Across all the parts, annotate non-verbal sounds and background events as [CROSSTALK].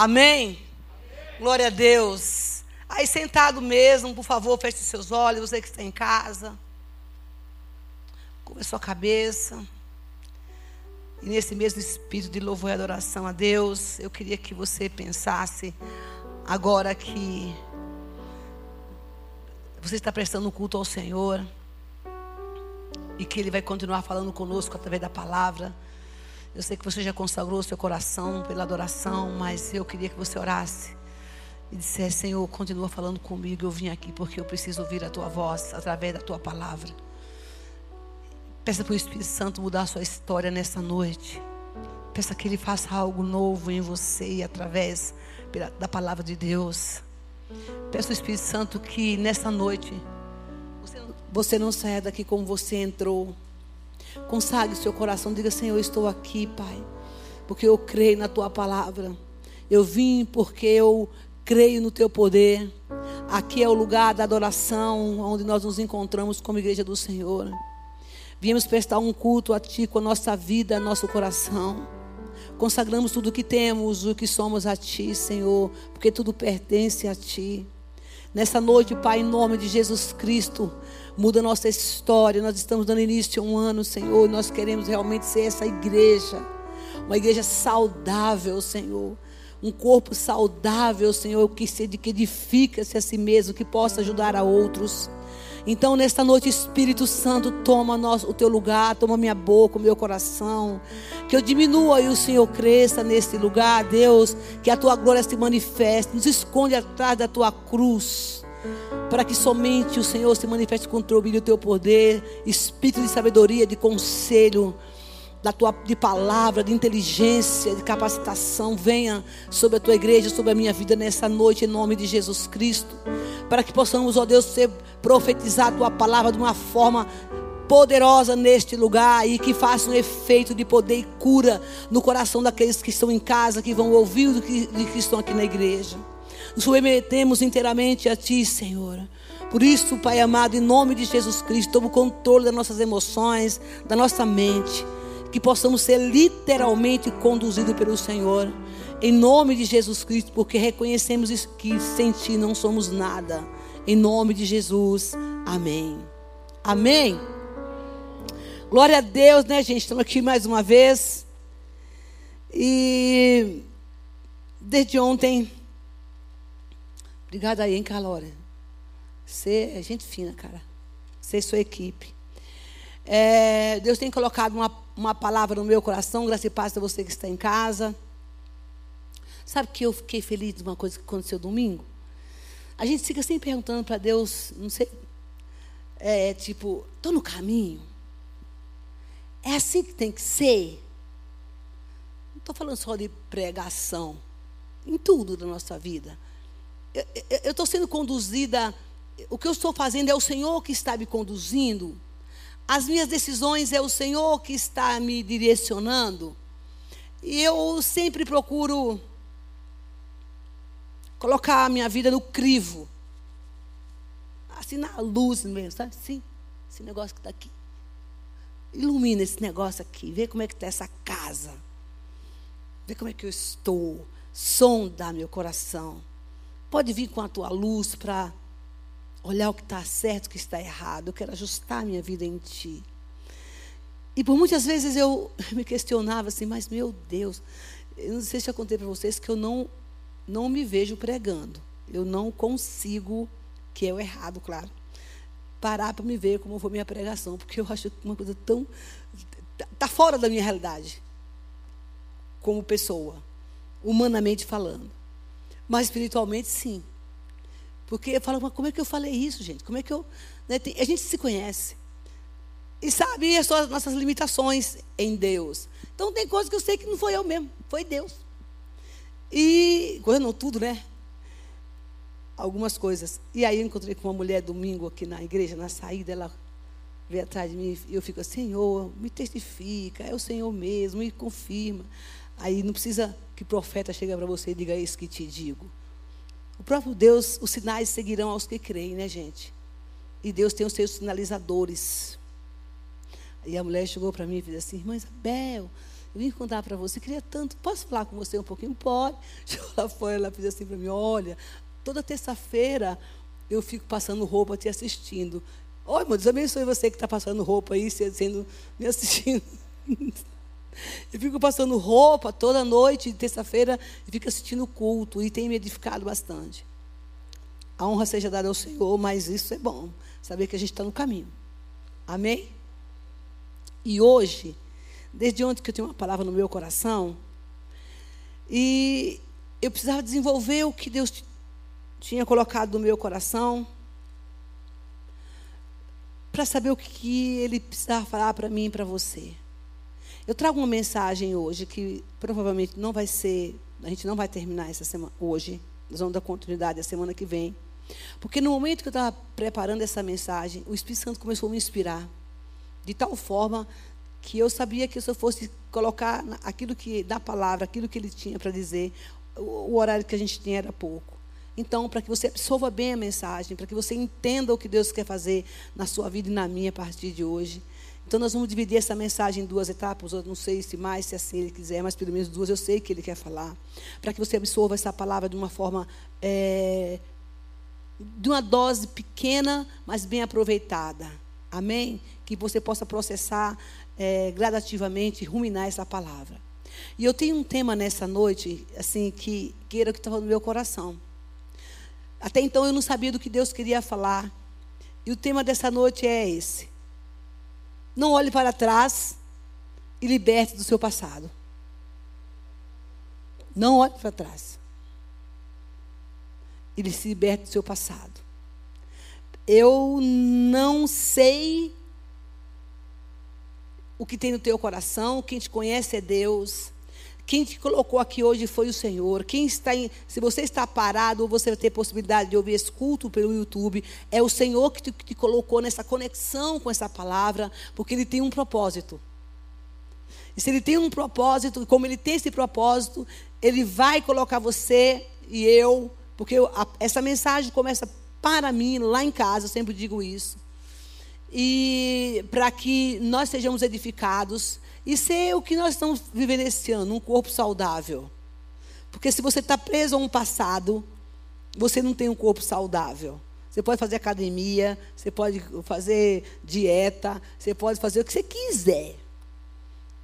Amém? Glória a Deus. Aí sentado mesmo, por favor, feche seus olhos, você que está em casa. Curva sua cabeça. E nesse mesmo espírito de louvor e adoração a Deus, eu queria que você pensasse agora que você está prestando culto ao Senhor e que Ele vai continuar falando conosco através da palavra. Eu sei que você já consagrou seu coração pela adoração, mas eu queria que você orasse e dissesse: Senhor, continua falando comigo. Eu vim aqui porque eu preciso ouvir a tua voz através da tua palavra. Peça para o Espírito Santo mudar a sua história nessa noite. Peça que Ele faça algo novo em você e através da palavra de Deus. Peça ao Espírito Santo que nessa noite você não saia daqui como você entrou. Consagre seu coração, diga: Senhor, eu estou aqui, Pai, porque eu creio na tua palavra. Eu vim porque eu creio no teu poder. Aqui é o lugar da adoração, onde nós nos encontramos como igreja do Senhor. Viemos prestar um culto a Ti com a nossa vida, nosso coração. Consagramos tudo o que temos, o que somos a Ti, Senhor, porque tudo pertence a Ti. Nessa noite, Pai, em nome de Jesus Cristo, muda nossa história. Nós estamos dando início a um ano, Senhor, nós queremos realmente ser essa igreja, uma igreja saudável, Senhor. Um corpo saudável, Senhor, que se edifica-se a si mesmo, que possa ajudar a outros. Então, nesta noite, Espírito Santo, toma o teu lugar, toma minha boca, o meu coração. Que eu diminua e o Senhor cresça neste lugar, Deus. Que a tua glória se manifeste. Nos esconde atrás da tua cruz para que somente o Senhor se manifeste com o teu o teu poder, espírito de sabedoria, de conselho, da tua, de palavra, de inteligência, de capacitação, venha sobre a tua igreja, sobre a minha vida nessa noite, em nome de Jesus Cristo, para que possamos, ó Deus, ser, profetizar a tua palavra de uma forma poderosa neste lugar e que faça um efeito de poder e cura no coração daqueles que estão em casa, que vão ouvir do que, que estão aqui na igreja. Nos submetemos inteiramente a Ti, Senhor. Por isso, Pai amado, em nome de Jesus Cristo, toma o controle das nossas emoções, da nossa mente. Que possamos ser literalmente conduzidos pelo Senhor. Em nome de Jesus Cristo, porque reconhecemos que sem Ti não somos nada. Em nome de Jesus. Amém. Amém. Glória a Deus, né, gente? Estamos aqui mais uma vez. E desde ontem Obrigada aí, hein, Calora. Você é gente fina, cara. Você e sua equipe. É, Deus tem colocado uma, uma palavra no meu coração, graças e paz a você que está em casa. Sabe que eu fiquei feliz de uma coisa que aconteceu domingo? A gente fica sempre perguntando para Deus, não sei, é, tipo, estou no caminho? É assim que tem que ser? Não estou falando só de pregação, em tudo da nossa vida eu estou sendo conduzida, o que eu estou fazendo é o Senhor que está me conduzindo, as minhas decisões é o Senhor que está me direcionando, e eu sempre procuro colocar a minha vida no crivo, assim na luz mesmo, sabe? Sim, esse negócio que está aqui. Ilumina esse negócio aqui, vê como é que está essa casa, vê como é que eu estou, sonda meu coração. Pode vir com a tua luz para olhar o que está certo, o que está errado. Eu quero ajustar a minha vida em ti. E por muitas vezes eu [LAUGHS] me questionava assim, mas meu Deus, eu não sei se eu contei para vocês que eu não, não me vejo pregando. Eu não consigo, que é o errado, claro, parar para me ver como foi minha pregação, porque eu acho uma coisa tão. Está fora da minha realidade, como pessoa, humanamente falando. Mas espiritualmente, sim. Porque eu falo, mas como é que eu falei isso, gente? Como é que eu. Né, tem, a gente se conhece. E sabe as nossas limitações em Deus. Então tem coisas que eu sei que não foi eu mesmo, foi Deus. E. Coisa não, tudo, né? Algumas coisas. E aí eu encontrei com uma mulher domingo aqui na igreja, na saída, ela veio atrás de mim e eu fico, Senhor, me testifica, é o Senhor mesmo, me confirma. Aí não precisa que profeta chega para você e diga isso que te digo. O próprio Deus, os sinais seguirão aos que creem, né, gente? E Deus tem os seus sinalizadores. E a mulher chegou para mim e disse assim: Irmã Isabel, eu vim contar para você, queria tanto, posso falar com você um pouquinho? Pode. [LAUGHS] Chegou lá fora, ela fez assim para mim, olha, toda terça-feira eu fico passando roupa te assistindo. Oi, meu Deus, abençoe você que está passando roupa aí, sendo, me assistindo. [LAUGHS] Eu fico passando roupa toda noite, terça-feira, e fico assistindo o culto, e tem me edificado bastante. A honra seja dada ao Senhor, mas isso é bom, saber que a gente está no caminho. Amém? E hoje, desde ontem que eu tenho uma palavra no meu coração, e eu precisava desenvolver o que Deus tinha colocado no meu coração, para saber o que Ele precisava falar para mim e para você. Eu trago uma mensagem hoje que provavelmente não vai ser, a gente não vai terminar essa semana hoje, nós vamos dar continuidade a semana que vem. Porque no momento que eu estava preparando essa mensagem, o Espírito Santo começou a me inspirar de tal forma que eu sabia que se eu fosse colocar aquilo que da palavra, aquilo que ele tinha para dizer, o, o horário que a gente tinha era pouco. Então, para que você absorva bem a mensagem, para que você entenda o que Deus quer fazer na sua vida e na minha a partir de hoje. Então, nós vamos dividir essa mensagem em duas etapas. Eu não sei se mais, se assim ele quiser, mas pelo menos duas eu sei que ele quer falar. Para que você absorva essa palavra de uma forma. É, de uma dose pequena, mas bem aproveitada. Amém? Que você possa processar é, gradativamente, ruminar essa palavra. E eu tenho um tema nessa noite, assim, que, que era o que estava no meu coração. Até então eu não sabia do que Deus queria falar. E o tema dessa noite é esse. Não olhe para trás e liberte do seu passado. Não olhe para trás. Ele se liberte do seu passado. Eu não sei o que tem no teu coração, quem te conhece é Deus. Quem te colocou aqui hoje foi o Senhor. Quem está em, se você está parado ou você ter possibilidade de ouvir esse culto pelo YouTube, é o Senhor que te, que te colocou nessa conexão com essa palavra, porque Ele tem um propósito. E se Ele tem um propósito, como Ele tem esse propósito, Ele vai colocar você e eu, porque eu, a, essa mensagem começa para mim, lá em casa, eu sempre digo isso. E para que nós sejamos edificados e ser o que nós estamos vivendo esse ano, um corpo saudável. Porque se você está preso a um passado, você não tem um corpo saudável. Você pode fazer academia, você pode fazer dieta, você pode fazer o que você quiser.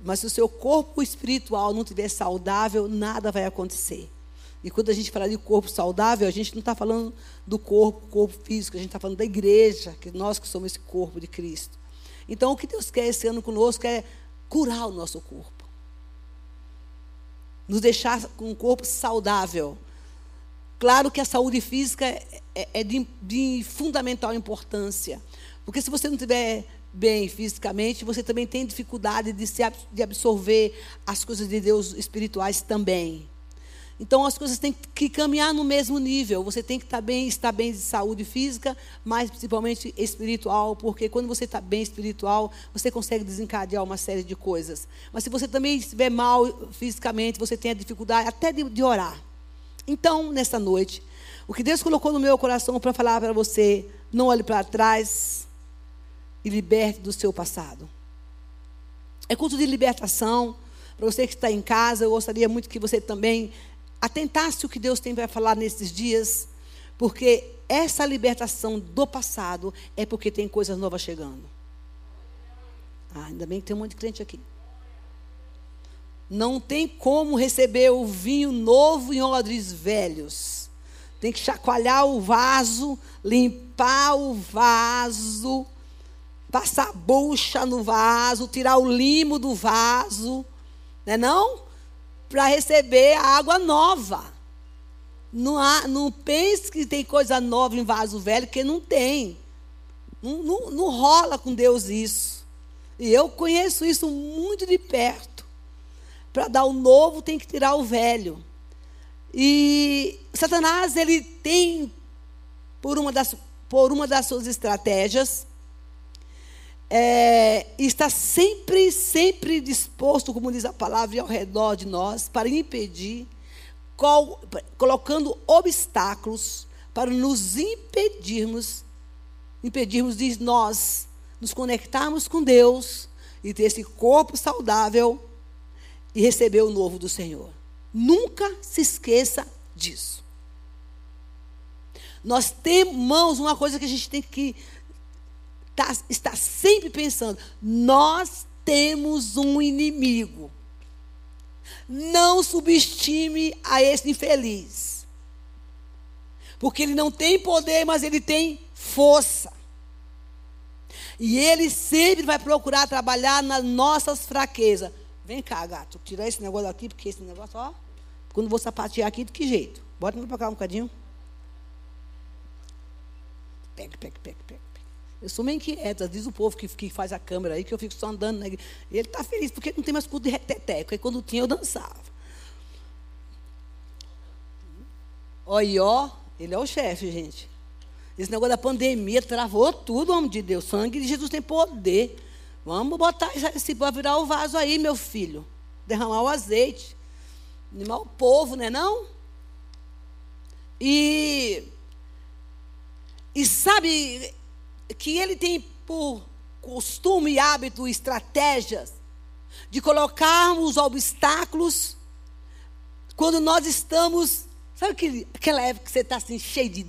Mas se o seu corpo espiritual não estiver saudável, nada vai acontecer. E quando a gente fala de corpo saudável, a gente não está falando do corpo, corpo físico, a gente está falando da igreja, que nós que somos esse corpo de Cristo. Então, o que Deus quer esse ano conosco é curar o nosso corpo. Nos deixar com um corpo saudável. Claro que a saúde física é, é, de, de fundamental importância. Porque se você não estiver bem fisicamente, você também tem dificuldade de, se, de absorver as coisas de Deus espirituais também. Então as coisas têm que caminhar no mesmo nível. Você tem que estar bem, estar bem de saúde física, mas principalmente espiritual, porque quando você está bem espiritual, você consegue desencadear uma série de coisas. Mas se você também estiver mal fisicamente, você tem a dificuldade até de, de orar. Então, nessa noite, o que Deus colocou no meu coração para falar para você, não olhe para trás e liberte do seu passado. É culto de libertação. Para você que está em casa, eu gostaria muito que você também atentasse o que Deus tem para falar nesses dias, porque essa libertação do passado é porque tem coisas novas chegando. Ah, ainda bem que tem um monte de crente aqui. Não tem como receber o vinho novo em odres velhos. Tem que chacoalhar o vaso, limpar o vaso, passar bucha no vaso, tirar o limo do vaso. Não é não? Para receber a água nova. Não, há, não pense que tem coisa nova em vaso velho, que não tem. Não, não, não rola com Deus isso. E eu conheço isso muito de perto. Para dar o novo, tem que tirar o velho. E Satanás, ele tem, por uma das, por uma das suas estratégias, é, está sempre, sempre disposto, como diz a palavra, ao redor de nós, para impedir, col, colocando obstáculos para nos impedirmos, impedirmos de nós nos conectarmos com Deus e ter esse corpo saudável e receber o novo do Senhor. Nunca se esqueça disso. Nós temos, uma coisa que a gente tem que tá, estar sempre pensando: nós temos um inimigo. Não subestime a esse infeliz. Porque ele não tem poder, mas ele tem força. E ele sempre vai procurar trabalhar nas nossas fraquezas. Vem cá, gato, tirar esse negócio daqui, porque esse negócio, ó. Quando vou sapatear aqui, de que jeito? Bota para cá um bocadinho. Pega, pega, pega, pega. Eu sou meio inquieta, diz o povo que, que faz a câmera aí, que eu fico só andando. Né? Ele está feliz porque não tem mais culto de reteteco. Aí quando tinha, eu dançava. Olha, ó, ele é o chefe, gente. Esse negócio da pandemia travou tudo, homem de Deus. Sangue de Jesus tem poder. Vamos botar esse para virar o vaso aí, meu filho. Derramar o azeite. Animar o povo, né não? E, e sabe que ele tem por costume e hábito, estratégias, de colocarmos obstáculos quando nós estamos. Sabe aquele, aquela época que você está assim, cheio de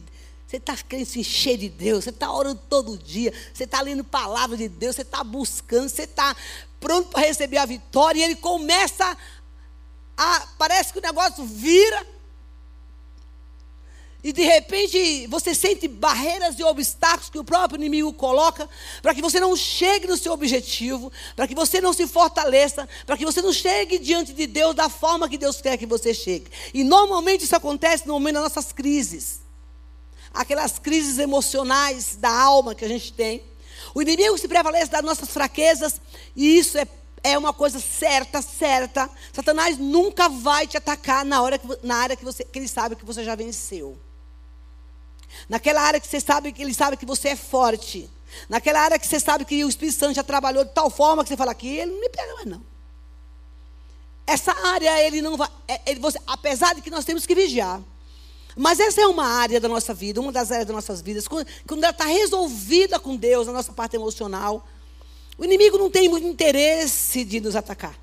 você está querendo se encher de Deus, você está orando todo dia, você está lendo palavra de Deus, você está buscando, você está pronto para receber a vitória, e ele começa a. Parece que o negócio vira. E de repente você sente barreiras e obstáculos que o próprio inimigo coloca para que você não chegue no seu objetivo, para que você não se fortaleça, para que você não chegue diante de Deus da forma que Deus quer que você chegue. E normalmente isso acontece no momento das nossas crises aquelas crises emocionais da alma que a gente tem. O inimigo se prevalece das nossas fraquezas, e isso é, é uma coisa certa, certa. Satanás nunca vai te atacar na, hora que, na área que, você, que ele sabe que você já venceu. Naquela área que você sabe que ele sabe que você é forte. Naquela área que você sabe que o Espírito Santo já trabalhou de tal forma que você fala que ele não me pega mais não. Essa área ele não vai, é, ele, você, apesar de que nós temos que vigiar. Mas essa é uma área da nossa vida, uma das áreas das nossas vidas. Quando, quando ela está resolvida com Deus, na nossa parte emocional, o inimigo não tem muito interesse de nos atacar.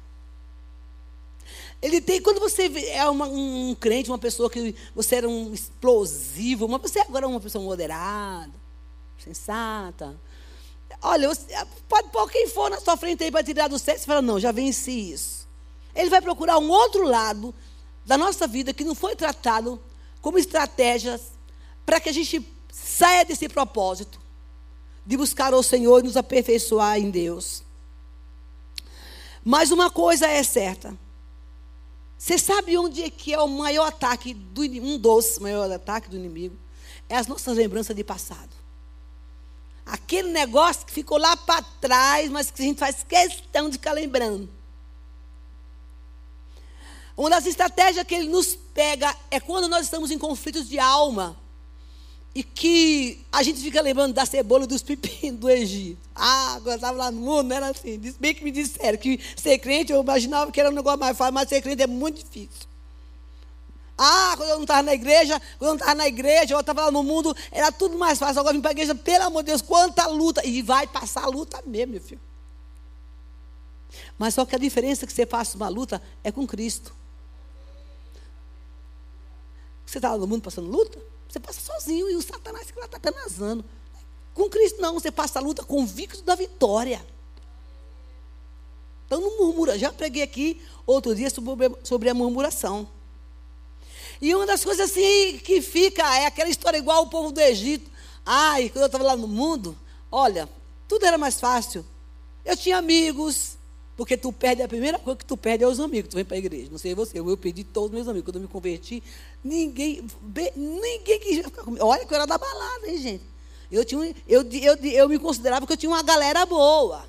Ele tem, quando você é uma, um crente, uma pessoa que você era um explosivo, mas você agora é uma pessoa moderada, sensata. Olha, você, pode pôr quem for na sua frente aí para tirar do céu, você fala, não, já venci isso. Ele vai procurar um outro lado da nossa vida que não foi tratado como estratégias para que a gente saia desse propósito de buscar o Senhor e nos aperfeiçoar em Deus. Mas uma coisa é certa. Você sabe onde é que é o maior ataque do um dos maiores ataques do inimigo? É as nossas lembranças de passado. Aquele negócio que ficou lá para trás, mas que a gente faz questão de ficar lembrando. Uma das estratégias que ele nos pega é quando nós estamos em conflitos de alma. E que a gente fica lembrando da cebola e dos pepinos do Egito. Ah, quando estava lá no mundo, não era assim. Bem que me disseram que ser crente, eu imaginava que era um negócio mais fácil, mas ser crente é muito difícil. Ah, quando eu não estava na igreja, quando eu não estava na igreja, eu estava lá no mundo, era tudo mais fácil. Agora vim para a igreja, pelo amor de Deus, quanta luta. E vai passar a luta mesmo, meu filho. Mas só que a diferença é que você passa uma luta é com Cristo. Você está lá no mundo passando luta? Você passa sozinho e o Satanás fica lá tatanazando. Com Cristo não, você passa a luta convicto da vitória. Então não murmura. Já preguei aqui outro dia sobre, sobre a murmuração. E uma das coisas assim que fica é aquela história igual o povo do Egito. Ai, quando eu estava lá no mundo, olha, tudo era mais fácil. Eu tinha amigos, porque tu perde, a primeira coisa que tu perde é os amigos. Tu vem para a igreja. Não sei você, eu perdi todos os meus amigos. Quando eu me converti, ninguém, ninguém ficar comigo. Olha que eu era da balada, hein, gente. Eu, tinha, eu, eu, eu me considerava que eu tinha uma galera boa.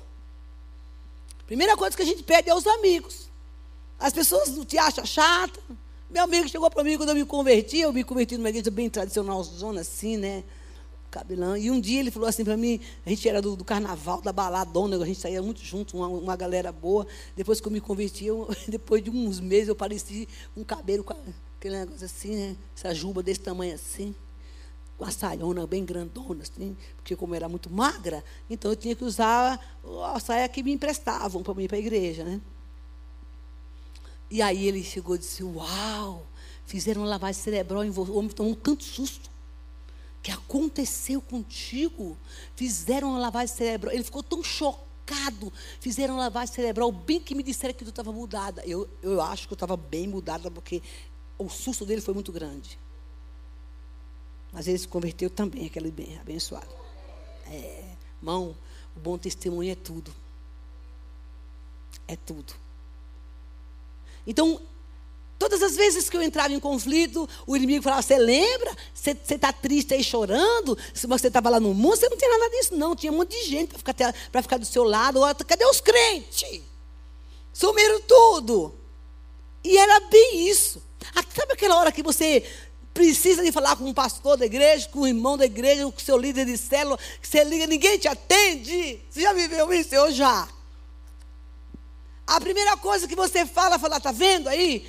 Primeira coisa que a gente perde é os amigos. As pessoas não te acham chata. Meu amigo chegou para mim quando eu me converti. Eu me converti numa igreja bem tradicional, zona assim, né? Cabelão. E um dia ele falou assim para mim, a gente era do, do, carnaval, da baladona, a gente saía muito junto, uma, uma galera boa. Depois que eu me converti, eu, [LAUGHS] depois de uns meses, eu pareci um cabelo com aquele negócio assim, né? Essa juba desse tamanho assim. Com a saiona bem grandona, assim, porque como era muito magra, então eu tinha que usar a saia que me emprestavam para ir para a igreja, né? E aí ele chegou e disse: Uau, fizeram uma lavagem cerebral em você. O homem tomou um tanto susto. Que aconteceu contigo? Fizeram uma lavagem cerebral. Ele ficou tão chocado. Fizeram uma lavagem cerebral, bem que me disseram que tu estava mudada. Eu, eu acho que eu estava bem mudada, porque o susto dele foi muito grande. Mas ele se converteu também, aquele bem abençoado. É, irmão, o bom testemunho é tudo. É tudo. Então, todas as vezes que eu entrava em conflito, o inimigo falava: Você lembra? Você está triste aí chorando? Se você estava lá no mundo, você não tem nada disso, não. Tinha um monte de gente para ficar, ficar do seu lado. Cadê os crentes? Sumiram tudo. E era bem isso. Ah, sabe aquela hora que você precisa de falar com um pastor da igreja, com um irmão da igreja, com o seu líder de célula, que você liga, ninguém te atende? Você já viveu isso? Eu já. A primeira coisa que você fala, fala, tá vendo aí?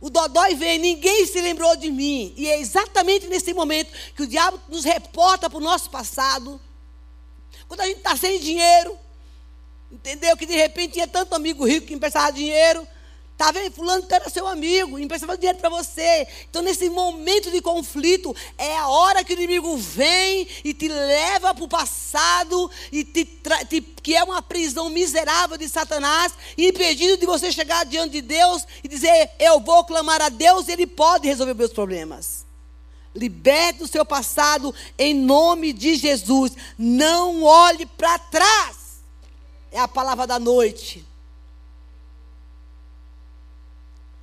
O dodói vem, ninguém se lembrou de mim. E é exatamente nesse momento que o diabo nos reporta para o nosso passado. Quando a gente está sem dinheiro, entendeu? Que de repente tinha tanto amigo rico que emprestava dinheiro. Tá vendo? Fulano era seu amigo, emprestava dinheiro para você. Então, nesse momento de conflito, é a hora que o inimigo vem e te leva para o passado, e te, te, que é uma prisão miserável de Satanás, impedindo de você chegar diante de Deus e dizer: Eu vou clamar a Deus, Ele pode resolver meus problemas. Liberte o seu passado em nome de Jesus. Não olhe para trás. É a palavra da noite.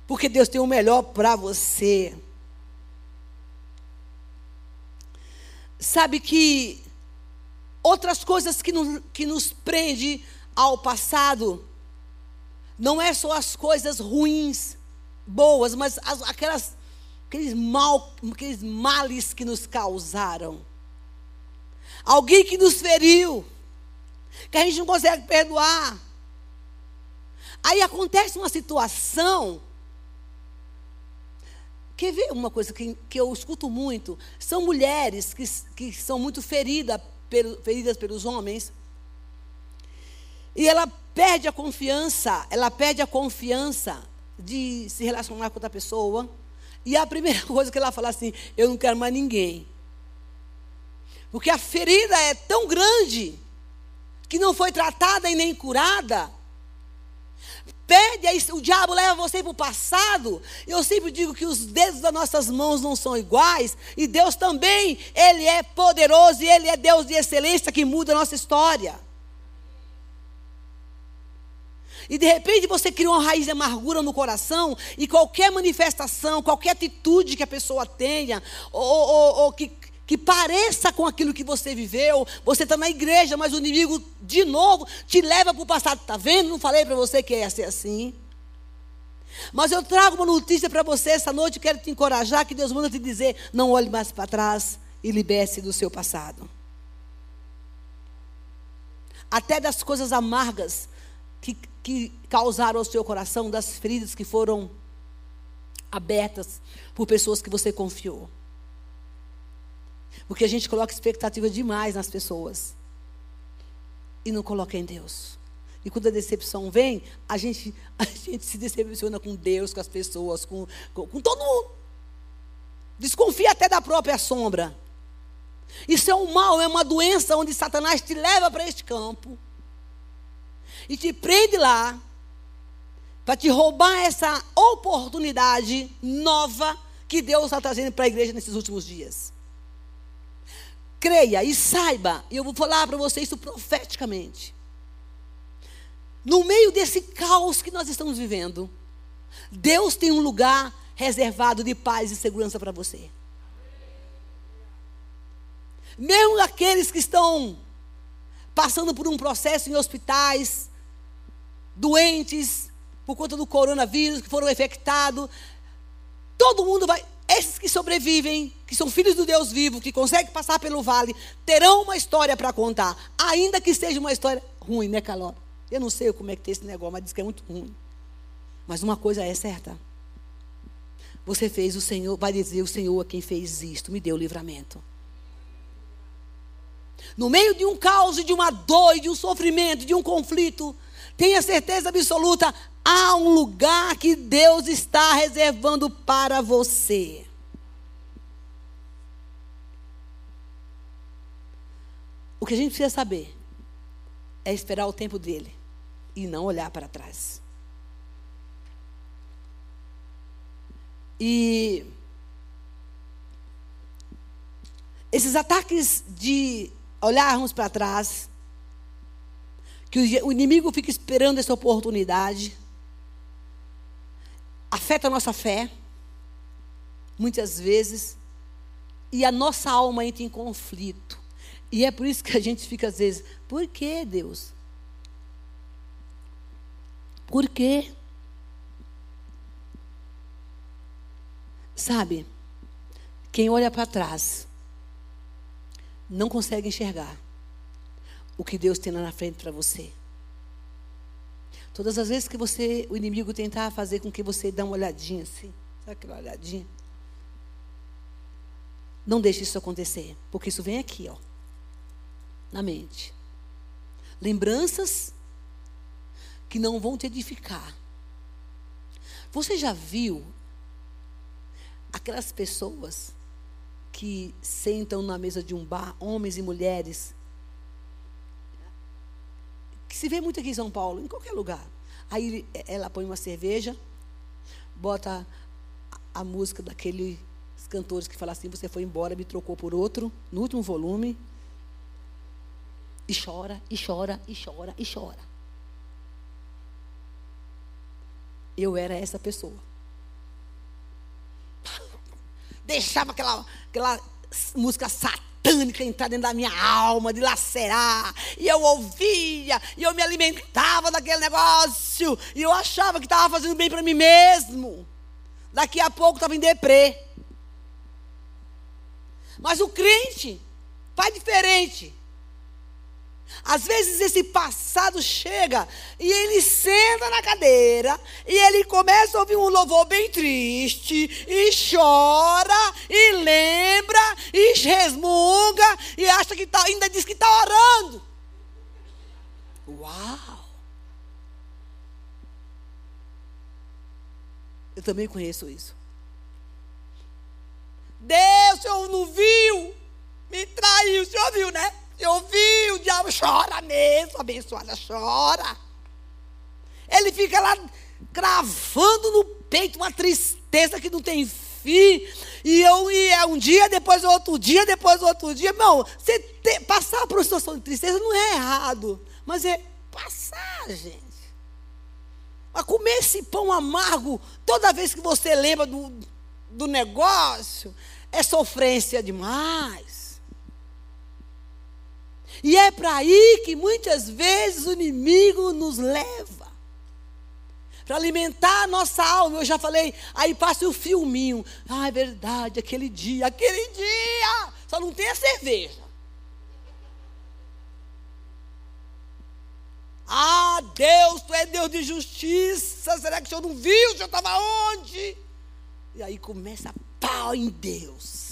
Porque Deus tem o melhor para você. Sabe que outras coisas que nos, que nos prende ao passado não é só as coisas ruins, boas, mas as, aquelas aqueles mal, aqueles males que nos causaram. Alguém que nos feriu, que a gente não consegue perdoar. Aí acontece uma situação Quer ver uma coisa que, que eu escuto muito? São mulheres que, que são muito ferida, pelo, feridas pelos homens. E ela perde a confiança, ela perde a confiança de se relacionar com outra pessoa. E a primeira [LAUGHS] coisa que ela fala assim: eu não quero mais ninguém. Porque a ferida é tão grande que não foi tratada e nem curada Pede, aí o diabo leva você para o passado. Eu sempre digo que os dedos das nossas mãos não são iguais. E Deus também, Ele é poderoso e Ele é Deus de excelência que muda a nossa história. E de repente você cria uma raiz de amargura no coração, e qualquer manifestação, qualquer atitude que a pessoa tenha, ou, ou, ou que que pareça com aquilo que você viveu. Você está na igreja, mas o inimigo, de novo, te leva para o passado. Está vendo? Não falei para você que ia ser assim. Mas eu trago uma notícia para você essa noite. Quero te encorajar. Que Deus manda te dizer: não olhe mais para trás e libere-se do seu passado. Até das coisas amargas que, que causaram ao seu coração, das feridas que foram abertas por pessoas que você confiou. Porque a gente coloca expectativa demais nas pessoas. E não coloca em Deus. E quando a decepção vem, a gente, [LAUGHS] a gente se decepciona com Deus, com as pessoas, com, com, com todo mundo. Desconfia até da própria sombra. Isso é um mal, é uma doença onde Satanás te leva para este campo e te prende lá para te roubar essa oportunidade nova que Deus está trazendo para a igreja nesses últimos dias creia e saiba, e eu vou falar para você isso profeticamente. No meio desse caos que nós estamos vivendo, Deus tem um lugar reservado de paz e segurança para você. Mesmo aqueles que estão passando por um processo em hospitais, doentes por conta do coronavírus, que foram infectados, todo mundo vai, esses que sobrevivem, que são filhos do Deus vivo, que conseguem passar pelo vale, terão uma história para contar. Ainda que seja uma história ruim, né, Caló? Eu não sei como é que tem esse negócio, mas diz que é muito ruim. Mas uma coisa é certa. Você fez o Senhor, vai dizer o Senhor a quem fez isto, me deu livramento. No meio de um caos, de uma dor, de um sofrimento, de um conflito, tenha certeza absoluta, há um lugar que Deus está reservando para você. O que a gente precisa saber é esperar o tempo dele e não olhar para trás. E esses ataques de olharmos para trás, que o inimigo fica esperando essa oportunidade, afeta a nossa fé, muitas vezes, e a nossa alma entra em conflito. E é por isso que a gente fica às vezes, por que Deus? Por quê? Sabe, quem olha para trás não consegue enxergar o que Deus tem lá na frente para você. Todas as vezes que você, o inimigo tentar fazer com que você dê uma olhadinha assim, sabe aquela olhadinha? Não deixe isso acontecer, porque isso vem aqui, ó, na mente. Lembranças que não vão te edificar. Você já viu aquelas pessoas que sentam na mesa de um bar, homens e mulheres, que se vê muito aqui em São Paulo, em qualquer lugar. Aí ela põe uma cerveja, bota a, música daqueles cantores que falam assim: você foi embora, me trocou por outro, no último volume, e chora, e chora, e chora, e chora. Eu era essa pessoa. Deixava aquela, aquela música satânica entrar dentro da minha alma, de lacerar. E eu ouvia, e eu me alimentava daquele negócio. E eu achava que estava fazendo bem para mim mesmo. Daqui a pouco estava em deprê. Mas o crente faz diferente. Às vezes esse passado chega e ele senta na cadeira e ele começa a ouvir um louvor bem triste e chora e lembra e resmunga e acha que tá, ainda diz que está orando. Uau! Eu também conheço isso. Deus, o senhor não viu? Me traiu, o senhor viu, né? Eu vi, o diabo chora mesmo, abençoada chora. Ele fica lá cravando no peito uma tristeza que não tem fim. E eu e é um dia, depois outro dia, depois outro dia. Irmão, você passar por uma situação de tristeza não é errado, mas é passar, gente. Mas comer esse pão amargo toda vez que você lembra do, do negócio é sofrência demais. E é para aí que muitas vezes o inimigo nos leva. Para alimentar a nossa alma. Eu já falei, aí passa o filminho. Ah, é verdade, aquele dia, aquele dia. Só não tem a cerveja. Ah, Deus, tu é Deus de justiça. Será que o senhor não viu? O senhor estava onde? E aí começa a pau em Deus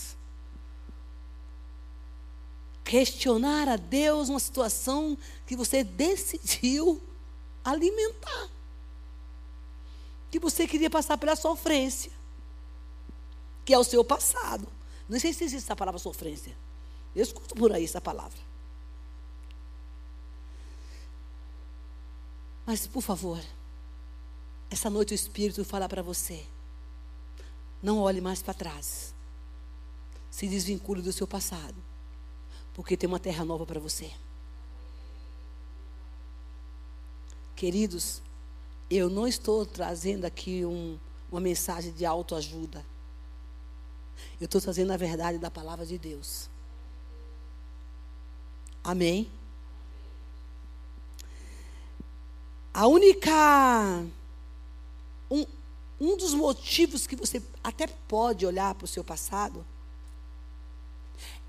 questionar a Deus uma situação que você decidiu alimentar. Que você queria passar pela sofrência, que é o seu passado. Não sei se existe essa palavra sofrência. Eu escuto por aí essa palavra. Mas, por favor, essa noite o Espírito fala para você: não olhe mais para trás. Se desvincule do seu passado. Porque tem uma terra nova para você. Queridos, eu não estou trazendo aqui um, uma mensagem de autoajuda. Eu estou trazendo a verdade da palavra de Deus. Amém? A única. Um, um dos motivos que você até pode olhar para o seu passado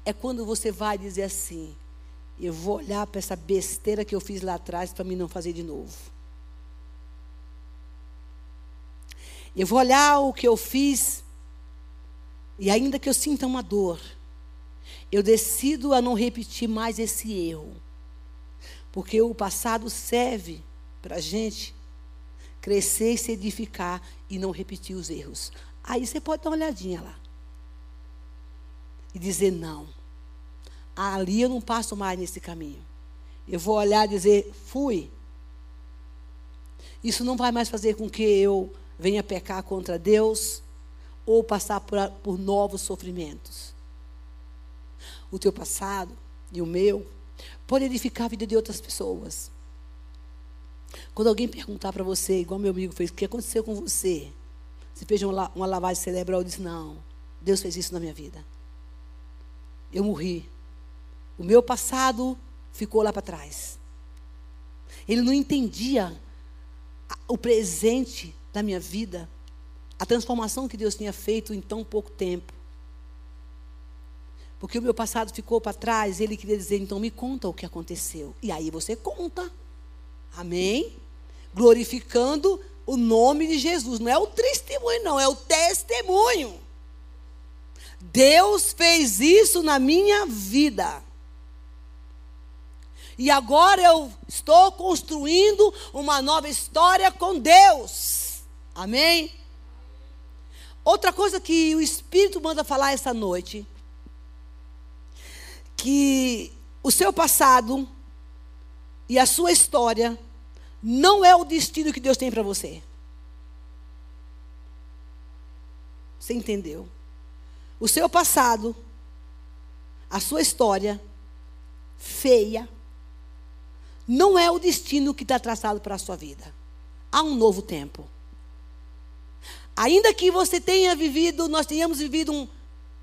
é quando você vai dizer assim: eu vou olhar para essa besteira que eu fiz lá atrás para mim não fazer de novo. Eu vou olhar o que eu fiz e ainda que eu sinta uma dor, eu decido a não repetir mais esse erro. Porque o passado serve para a gente crescer e se edificar e não repetir os erros. Aí você pode dar uma olhadinha lá. E dizer: não, ali eu não passo mais nesse caminho. Eu vou olhar e dizer: fui. Isso não vai mais fazer com que eu venha pecar contra Deus ou passar por, por novos sofrimentos. O teu passado e o meu pode edificar a vida de outras pessoas. Quando alguém perguntar para você, igual meu amigo fez, o que aconteceu com você? Você fez uma, lavagem cerebral, eu disse, não, Deus fez isso na minha vida. Eu morri. O meu passado ficou lá para trás. Ele não entendia o presente da minha vida, a transformação que Deus tinha feito em tão pouco tempo. Porque o meu passado ficou para trás, ele queria dizer, então me conta o que aconteceu. E aí você conta. Amém? Glorificando o nome de Jesus. Não é o testemunho, não, é o testemunho. Deus fez isso na minha vida. E agora eu estou construindo uma nova história com Deus. Amém? Outra coisa que o Espírito manda falar essa noite, que o seu passado e a sua história não é o destino que Deus tem para você. Você entendeu? O seu passado, a sua história feia, não é o destino que está traçado para a sua vida. Há um novo tempo. Ainda que você tenha vivido, nós tenhamos vivido um,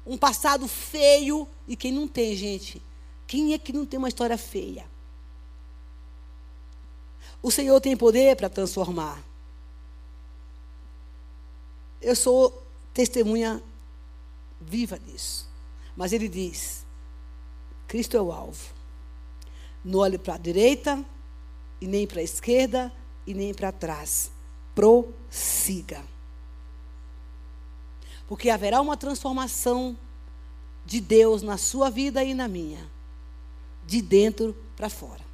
um passado feio, e quem não tem, gente? Quem é que não tem uma história feia? O Senhor tem poder para transformar. Eu sou testemunha viva disso. Mas ele diz: Cristo é o alvo. Não olhe para a direita, e nem para a esquerda, e nem para trás. Prossiga. Porque haverá uma transformação de Deus na sua vida e na minha, de dentro para fora.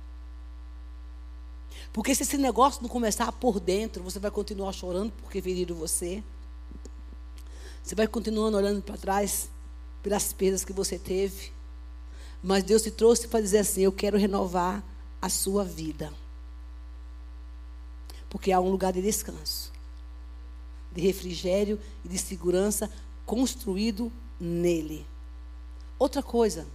Porque se esse negócio não começar por dentro, você vai continuar chorando porque feriram você. Você vai continuando olhando para trás pelas perdas que você teve. Mas Deus te trouxe para dizer assim: Eu quero renovar a sua vida. Porque há um lugar de descanso, de refrigério e de segurança construído nele. Outra coisa,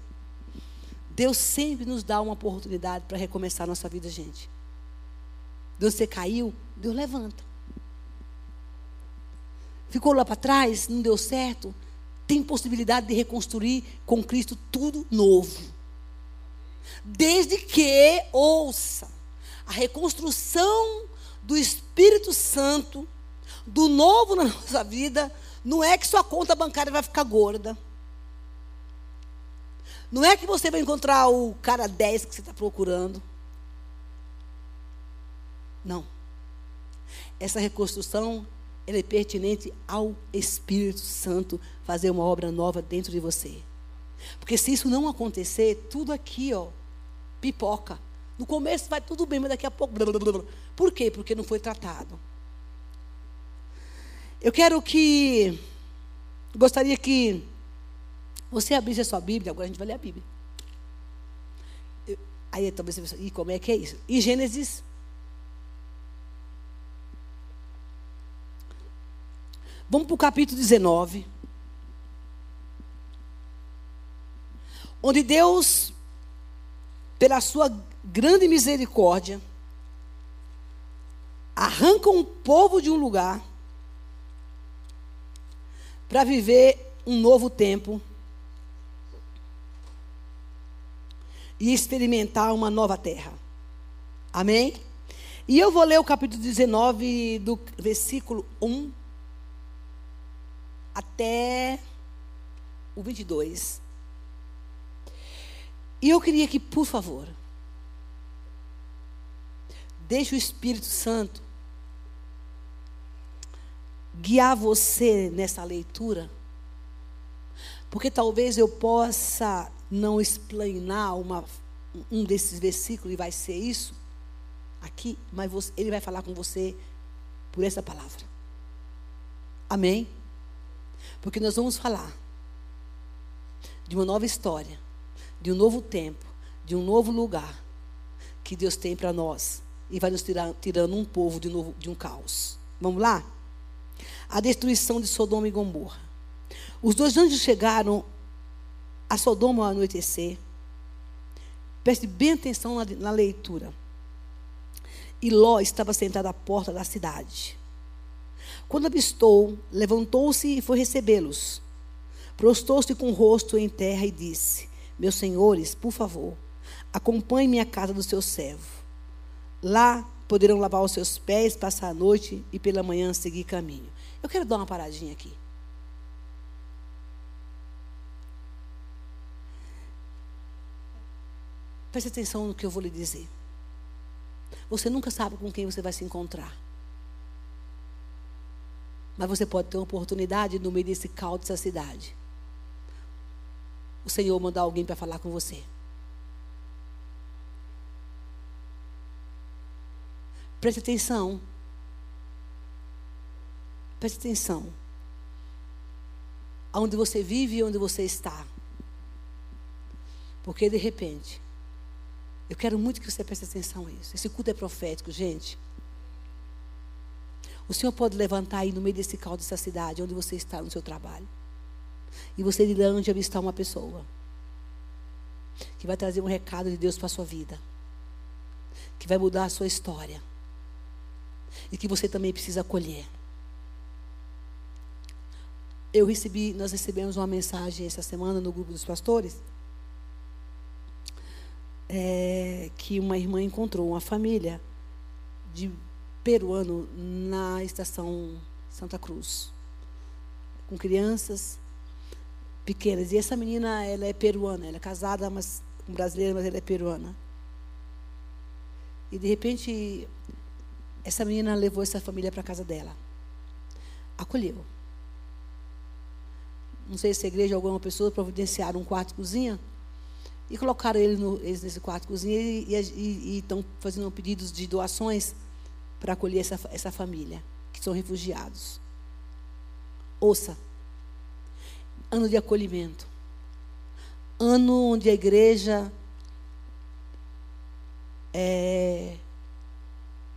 Deus sempre nos dá uma oportunidade para recomeçar a nossa vida, gente. Deus, você caiu, Deus levanta. Ficou lá para trás, não deu certo, tem possibilidade de reconstruir com Cristo tudo novo. Desde que, ouça, a reconstrução do Espírito Santo, do novo na [LAUGHS] nossa vida, não é que sua conta bancária vai ficar gorda. Não é que você vai encontrar o cara 10 que você está procurando. Não. Essa reconstrução ela é pertinente ao Espírito Santo fazer uma obra nova dentro de você. Porque se isso não acontecer, tudo aqui, ó, pipoca. No começo vai tudo bem, mas daqui a pouco. Blá, blá, blá. Por quê? Porque não foi tratado. Eu quero que. Gostaria que você abrisse a sua Bíblia, agora a gente vai ler a Bíblia. Eu, aí talvez você e como é que é isso? Em Gênesis Vamos para o capítulo 19. Onde Deus, pela sua grande misericórdia, arranca um povo de um lugar para viver um novo tempo e experimentar uma nova terra. Amém? E eu vou ler o capítulo 19, do versículo 1 até o 22. E eu queria que, por favor, deixe o Espírito Santo guiar você nessa leitura. Porque talvez eu possa não explanar uma, um desses versículos, e vai ser isso. aqui, mas você, ele vai falar com você por essa palavra. Amém? Porque nós vamos falar de uma nova história, de um novo tempo, de um novo lugar que Deus tem para nós e vai nos tirar, tirando um povo de novo de um caos. Vamos lá? A destruição de Sodoma e Gomorra. Os dois anjos chegaram a Sodoma ao anoitecer. Preste bem atenção na, na leitura. E Ló estava sentado à porta da cidade. Quando avistou, levantou-se e foi recebê-los. Prostou-se com o rosto em terra e disse: Meus senhores, por favor, acompanhe-me à casa do seu servo. Lá poderão lavar os seus pés, passar a noite e pela manhã seguir caminho. Eu quero dar uma paradinha aqui. Preste atenção no que eu vou lhe dizer. Você nunca sabe com quem você vai se encontrar. Mas você pode ter uma oportunidade no meio desse caos dessa cidade. O Senhor mandar alguém para falar com você. Preste atenção. Preste atenção. Aonde você vive e onde você está. Porque de repente, eu quero muito que você preste atenção a isso. Esse culto é profético, gente. O Senhor pode levantar aí no meio desse caldo dessa cidade, onde você está no seu trabalho. E você irá onde avistar uma pessoa. Que vai trazer um recado de Deus para a sua vida. Que vai mudar a sua história. E que você também precisa acolher. Eu recebi, nós recebemos uma mensagem essa semana no grupo dos pastores é, que uma irmã encontrou uma família de peruano na estação Santa Cruz, com crianças pequenas. E essa menina, ela é peruana, ela é casada mas, com brasileira, mas ela é peruana. E de repente, essa menina levou essa família para casa dela. Acolheu. Não sei se a igreja ou alguma pessoa providenciaram um quarto cozinha e colocaram ele no, eles nesse quarto cozinha e estão fazendo pedidos de doações para acolher essa, essa família, que são refugiados. Ouça. Ano de acolhimento. Ano onde a igreja é,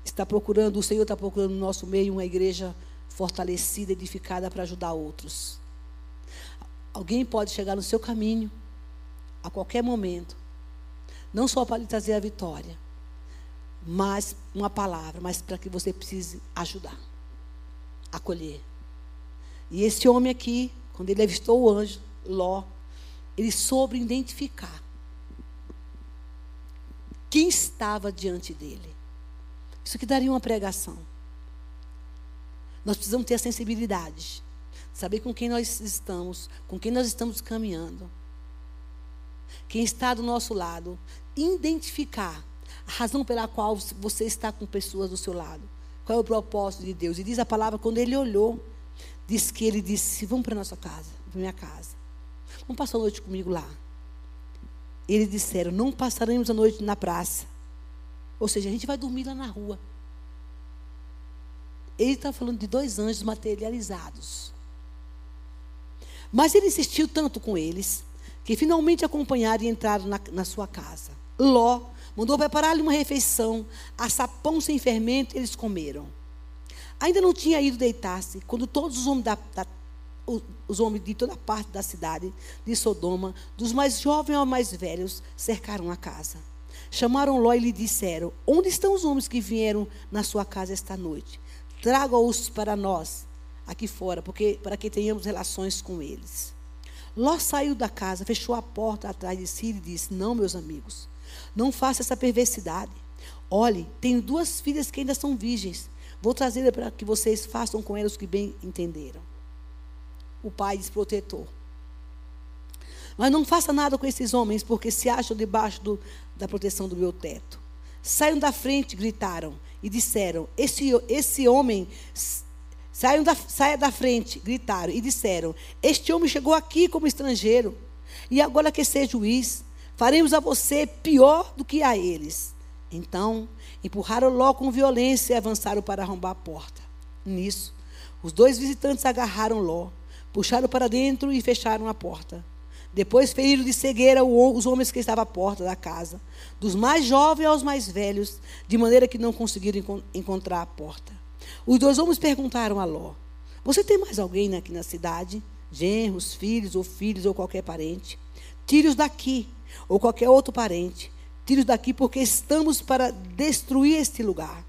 está procurando, o Senhor está procurando no nosso meio uma igreja fortalecida, edificada para ajudar outros. Alguém pode chegar no seu caminho a qualquer momento. Não só para lhe trazer a vitória, mas uma palavra, mas para que você precise ajudar, acolher. E esse homem aqui, quando ele avistou o anjo, Ló, ele soube identificar quem estava diante dele. Isso que daria uma pregação. Nós precisamos ter a sensibilidade, saber com quem nós estamos, com quem nós estamos caminhando quem está do nosso lado, identificar a razão pela qual você está com pessoas do seu lado. Qual é o propósito de Deus? E diz a palavra, quando ele olhou, diz que ele disse: Vamos para a nossa casa, para minha casa. Vamos passar a noite comigo lá. Eles disseram: Não passaremos a noite na praça. Ou seja, a gente vai dormir lá na rua. Ele está falando de dois anjos materializados. Mas ele insistiu tanto com eles que finalmente acompanharam e entraram na, na sua casa. Ló mandou preparar-lhe uma refeição, assar pão sem fermento, eles comeram. Ainda não tinha ido deitar-se, quando todos os homens, da, da, os homens de toda parte da cidade de Sodoma, dos mais jovens aos mais velhos, cercaram a casa. Chamaram Ló e lhe disseram: Onde estão os homens que vieram na sua casa esta noite? Traga-os para nós aqui fora, porque para que tenhamos relações com eles. Ló saiu da casa, fechou a porta atrás de si e disse: Não, meus amigos, não faça essa perversidade. Olhe, tenho duas filhas que ainda são virgens. Vou trazê-las para que vocês façam com elas o que bem entenderam. O pai desprotetor. Mas não faça nada com esses homens, porque se acham debaixo do, da proteção do meu teto. Saiam da frente, gritaram, e disseram: Esse, esse homem Saiam da, saia da frente, gritaram e disseram: Este homem chegou aqui como estrangeiro, e agora quer ser juiz, faremos a você pior do que a eles. Então, empurraram Ló com violência e avançaram para arrombar a porta. Nisso, os dois visitantes agarraram Ló, puxaram para dentro e fecharam a porta. Depois feriram de cegueira os homens que estavam à porta da casa, dos mais jovens aos mais velhos, de maneira que não conseguiram encontrar a porta. Os dois homens perguntaram a Ló: Você tem mais alguém aqui na cidade? Genros, filhos ou filhos ou qualquer parente? Tire-os daqui, ou qualquer outro parente. Tire-os daqui, porque estamos para destruir este lugar.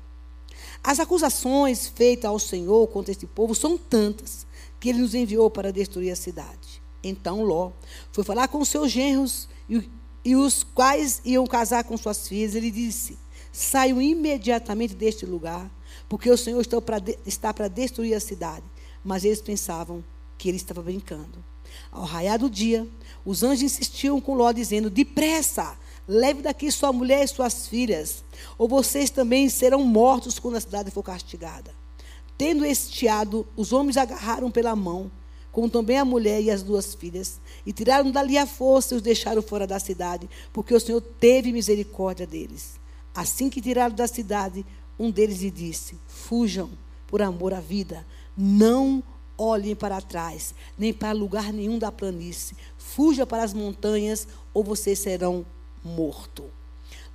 As acusações feitas ao Senhor contra este povo são tantas que ele nos enviou para destruir a cidade. Então Ló foi falar com seus genros e, e os quais iam casar com suas filhas. Ele disse: Saiam imediatamente deste lugar, porque o Senhor está para, está para destruir a cidade. Mas eles pensavam que ele estava brincando. Ao raiar do dia, os anjos insistiam com Ló, dizendo: Depressa, leve daqui sua mulher e suas filhas, ou vocês também serão mortos quando a cidade for castigada. Tendo estiado, os homens agarraram pela mão como também a mulher e as duas filhas, e tiraram dali a força e os deixaram fora da cidade, porque o Senhor teve misericórdia deles. Assim que tiraram da cidade, um deles lhe disse: Fujam por amor à vida, não olhem para trás, nem para lugar nenhum da planície. Fuja para as montanhas, ou vocês serão mortos.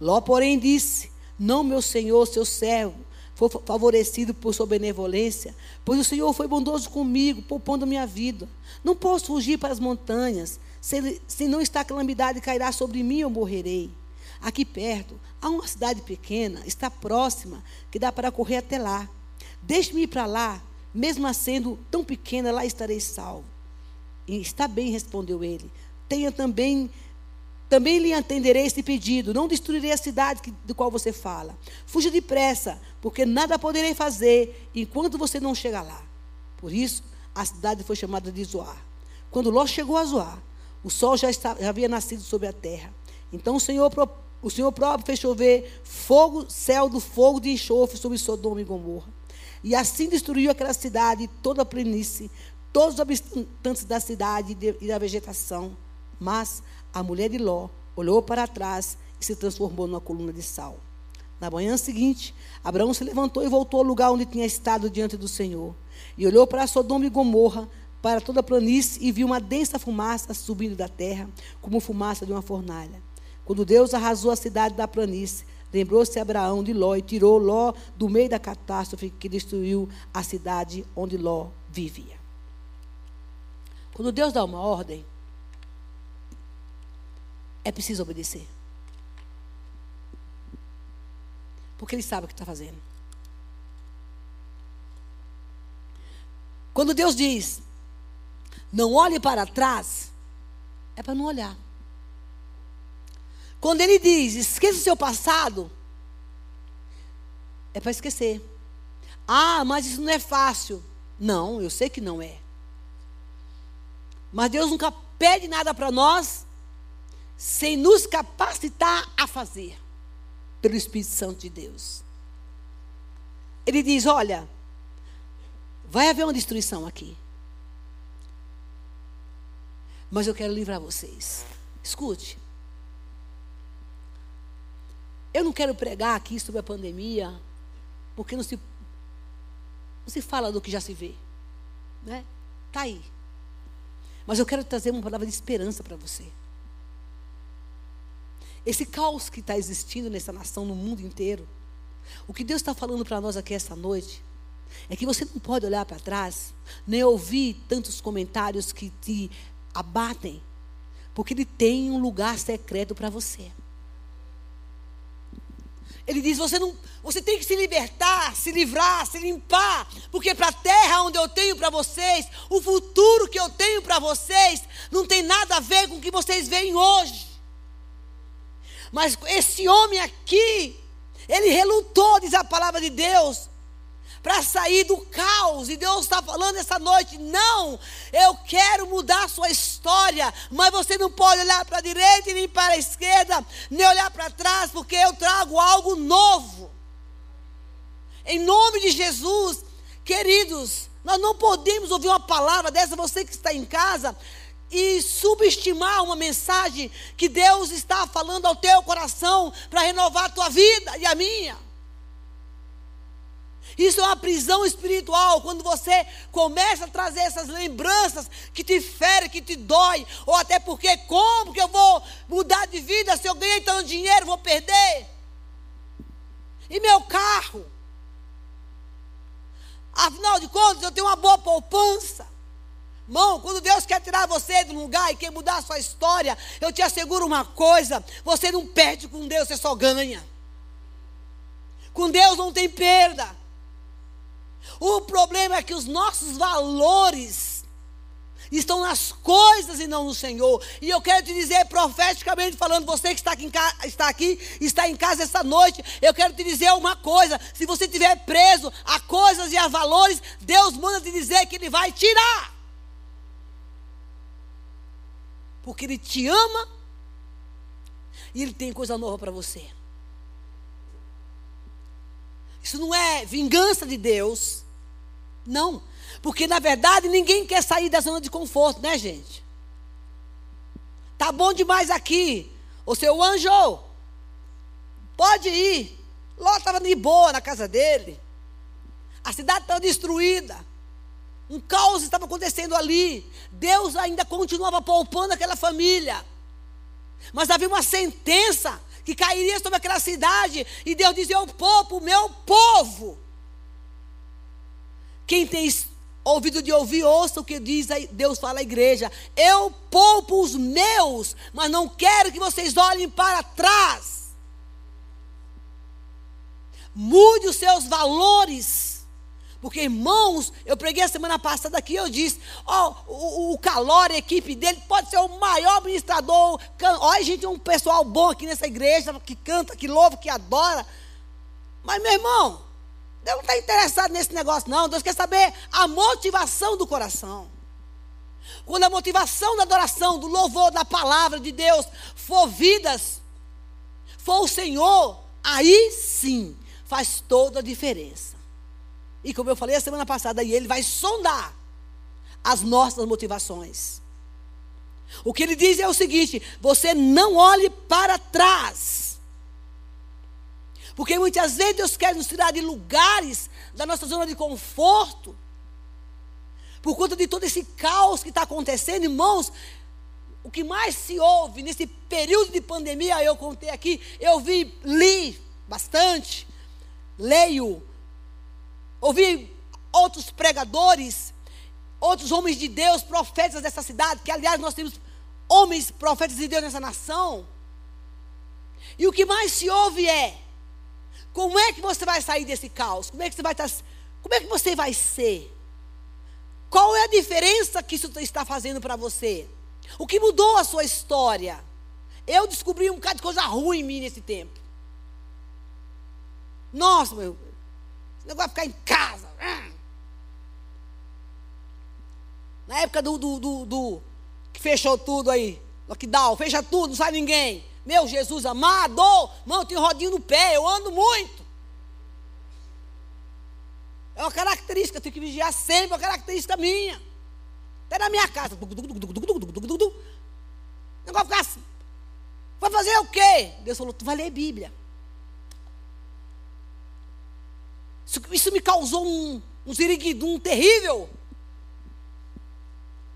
Ló, porém, disse: Não, meu senhor, seu servo foi favorecido por sua benevolência, pois o Senhor foi bondoso comigo, poupando minha vida. Não posso fugir para as montanhas, se, se não está calamidade cairá sobre mim, eu morrerei. Aqui perto, há uma cidade pequena, está próxima, que dá para correr até lá. Deixe-me ir para lá, mesmo sendo tão pequena, lá estarei salvo. E está bem, respondeu ele. Tenha também também lhe atenderei esse pedido. Não destruirei a cidade que, do qual você fala. Fuja depressa, porque nada poderei fazer enquanto você não chegar lá. Por isso, a cidade foi chamada de Zoar. Quando Ló chegou a Zoar, o sol já, já havia nascido sobre a terra. Então o Senhor, o Senhor próprio fez chover fogo, céu do fogo de enxofre sobre Sodoma e Gomorra. E assim destruiu aquela cidade, toda a planície, todos os habitantes da cidade e da vegetação. Mas a mulher de Ló olhou para trás e se transformou numa coluna de sal. Na manhã seguinte, Abraão se levantou e voltou ao lugar onde tinha estado diante do Senhor. E olhou para Sodoma e Gomorra, para toda a planície, e viu uma densa fumaça subindo da terra, como fumaça de uma fornalha. Quando Deus arrasou a cidade da planície, lembrou-se Abraão de Ló e tirou Ló do meio da catástrofe que destruiu a cidade onde Ló vivia. Quando Deus dá uma ordem, é preciso obedecer. Porque ele sabe o que está fazendo. Quando Deus diz, não olhe para trás, é para não olhar. Quando ele diz, esqueça o seu passado, é para esquecer. Ah, mas isso não é fácil. Não, eu sei que não é. Mas Deus nunca pede nada para nós sem nos capacitar a fazer, pelo Espírito Santo de Deus. Ele diz: Olha, vai haver uma destruição aqui. Mas eu quero livrar vocês. Escute. Eu não quero pregar aqui sobre a pandemia, porque não se, não se fala do que já se vê. Né? Está aí. Mas eu quero trazer uma palavra de esperança para você. Esse caos que está existindo nessa nação, no mundo inteiro. O que Deus está falando para nós aqui essa noite é que você não pode olhar para trás, nem ouvir tantos comentários que te abatem, porque Ele tem um lugar secreto para você. Ele diz: você, não, você tem que se libertar, se livrar, se limpar, porque para a terra onde eu tenho para vocês, o futuro que eu tenho para vocês, não tem nada a ver com o que vocês veem hoje. Mas esse homem aqui, ele relutou, diz a palavra de Deus, para sair do caos. E Deus está falando essa noite: não, eu quero mudar a sua história, mas você não pode olhar para a direita e nem para a esquerda, nem olhar para trás, porque eu trago algo novo. Em nome de Jesus, queridos, nós não podemos ouvir uma palavra dessa, você que está em casa, e subestimar uma mensagem que Deus está falando ao teu coração para renovar a tua vida e a minha. Isso é uma prisão espiritual, quando você começa a trazer essas lembranças que te ferem, que te dói, ou até porque como que eu vou mudar de vida se eu ganhei tanto dinheiro, vou perder? E meu carro? Afinal de contas, eu tenho uma boa poupança. Irmão, quando Deus quer tirar você de um lugar e quer mudar a sua história, eu te asseguro uma coisa: você não perde com Deus, você só ganha. Com Deus não tem perda. O problema é que os nossos valores estão nas coisas e não no Senhor. E eu quero te dizer profeticamente falando, você que está aqui, está aqui, está em casa essa noite, eu quero te dizer uma coisa: se você estiver preso a coisas e a valores, Deus manda te dizer que Ele vai tirar. Porque Ele te ama e Ele tem coisa nova para você. Isso não é vingança de Deus. Não. Porque, na verdade, ninguém quer sair da zona de conforto, né, gente? Tá bom demais aqui. O seu anjo, pode ir. Ló estava de boa na casa dele. A cidade estava destruída. Um caos estava acontecendo ali. Deus ainda continuava poupando aquela família. Mas havia uma sentença que cairia sobre aquela cidade. E Deus dizia: Eu poupo o meu povo. Quem tem ouvido de ouvir, ouça o que diz Deus fala à igreja. Eu poupo os meus, mas não quero que vocês olhem para trás. Mude os seus valores. Porque, irmãos, eu preguei a semana passada aqui, eu disse, ó, o, o Calor, a equipe dele, pode ser o maior administrador. Olha, gente, um pessoal bom aqui nessa igreja, que canta, que louva, que adora. Mas, meu irmão, Deus não está interessado nesse negócio, não. Deus quer saber a motivação do coração. Quando a motivação da adoração, do louvor, da palavra de Deus for vidas, for o Senhor, aí sim faz toda a diferença. E como eu falei a semana passada, e ele vai sondar as nossas motivações. O que ele diz é o seguinte: você não olhe para trás. Porque muitas vezes Deus quer nos tirar de lugares da nossa zona de conforto. Por conta de todo esse caos que está acontecendo, irmãos, o que mais se ouve nesse período de pandemia, eu contei aqui, eu vi, li bastante, leio ouvi outros pregadores, outros homens de Deus, profetas dessa cidade, que aliás nós temos homens profetas de Deus nessa nação. E o que mais se ouve é: como é que você vai sair desse caos? Como é que você vai estar, como é que você vai ser? Qual é a diferença que isso está fazendo para você? O que mudou a sua história? Eu descobri um bocado de coisa ruim em mim nesse tempo. Nossa, meu, esse negócio de ficar em casa. Hum. Na época do, do, do, do, que fechou tudo aí, lockdown, fecha tudo, não sai ninguém. Meu Jesus amado, mano, eu tenho rodinho no pé, eu ando muito. É uma característica, eu tenho que vigiar sempre, é uma característica minha. Até na minha casa. O negócio ficar assim. Vai fazer o quê? Deus falou, tu vai ler Bíblia. Isso, isso me causou um, um ziriguidum terrível.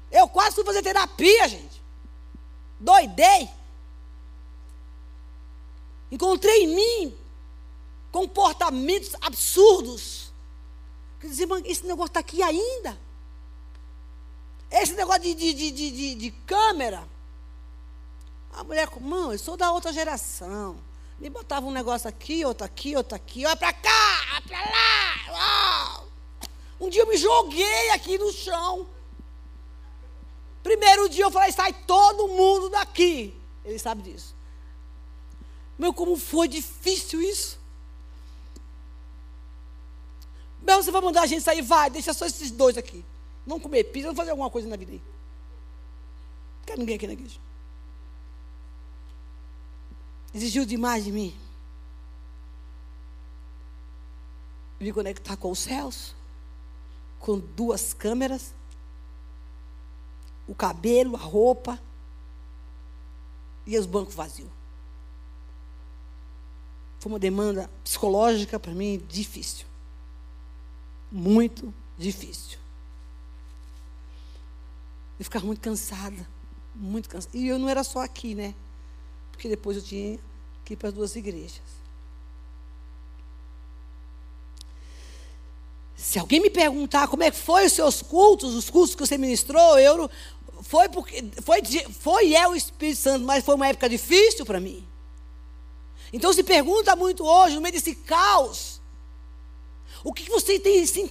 Eu quase fui fazer terapia, gente. Doidei. Encontrei em mim comportamentos absurdos. Quer dizer, esse negócio está aqui ainda. Esse negócio de, de, de, de, de câmera. A mulher, mãe, eu sou da outra geração. Me botava um negócio aqui, outro aqui, outro aqui. Olha para cá, olha para lá. Um dia eu me joguei aqui no chão. Primeiro dia eu falei, sai todo mundo daqui. Ele sabe disso. Meu, como foi difícil isso. Meu, você vai mandar a gente sair? Vai, deixa só esses dois aqui. Vamos comer pizza, vamos fazer alguma coisa na vida aí. Não quero ninguém aqui na igreja exigiu demais de mim. Me conectar com os céus, com duas câmeras, o cabelo, a roupa e os bancos vazios. Foi uma demanda psicológica para mim difícil. Muito difícil. Eu ficava muito cansada, muito cansada. E eu não era só aqui, né? Porque depois eu tinha que ir para as duas igrejas. Se alguém me perguntar como é que foi os seus cultos, os cultos que você ministrou, eu foi porque foi foi é o Espírito Santo, mas foi uma época difícil para mim. Então se pergunta muito hoje, no meio desse caos, o que você tem se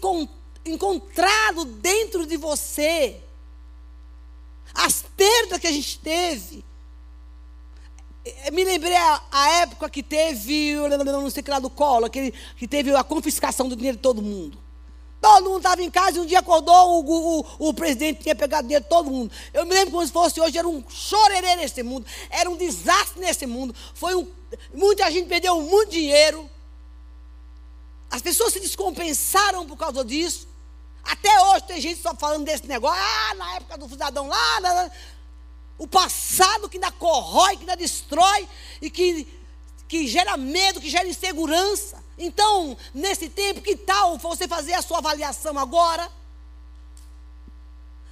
encontrado dentro de você? As perdas que a gente teve. Eu me lembrei a, a, época que teve, não sei que lá do colo, aquele, que teve a confiscação do dinheiro de todo mundo. Todo mundo estava em casa e um dia acordou, o, o, o, presidente tinha pegado dinheiro de todo mundo. Eu me lembro como se fosse hoje, era um chorerê nesse mundo, era um desastre nesse mundo. Foi um, muita gente perdeu muito dinheiro. As pessoas se descompensaram por causa disso. Até hoje tem gente só falando desse negócio. Ah, na época do cidadão lá, lá, lá. O passado que ainda corrói, que ainda destrói e que, que gera medo, que gera insegurança. Então, nesse tempo, que tal você fazer a sua avaliação agora?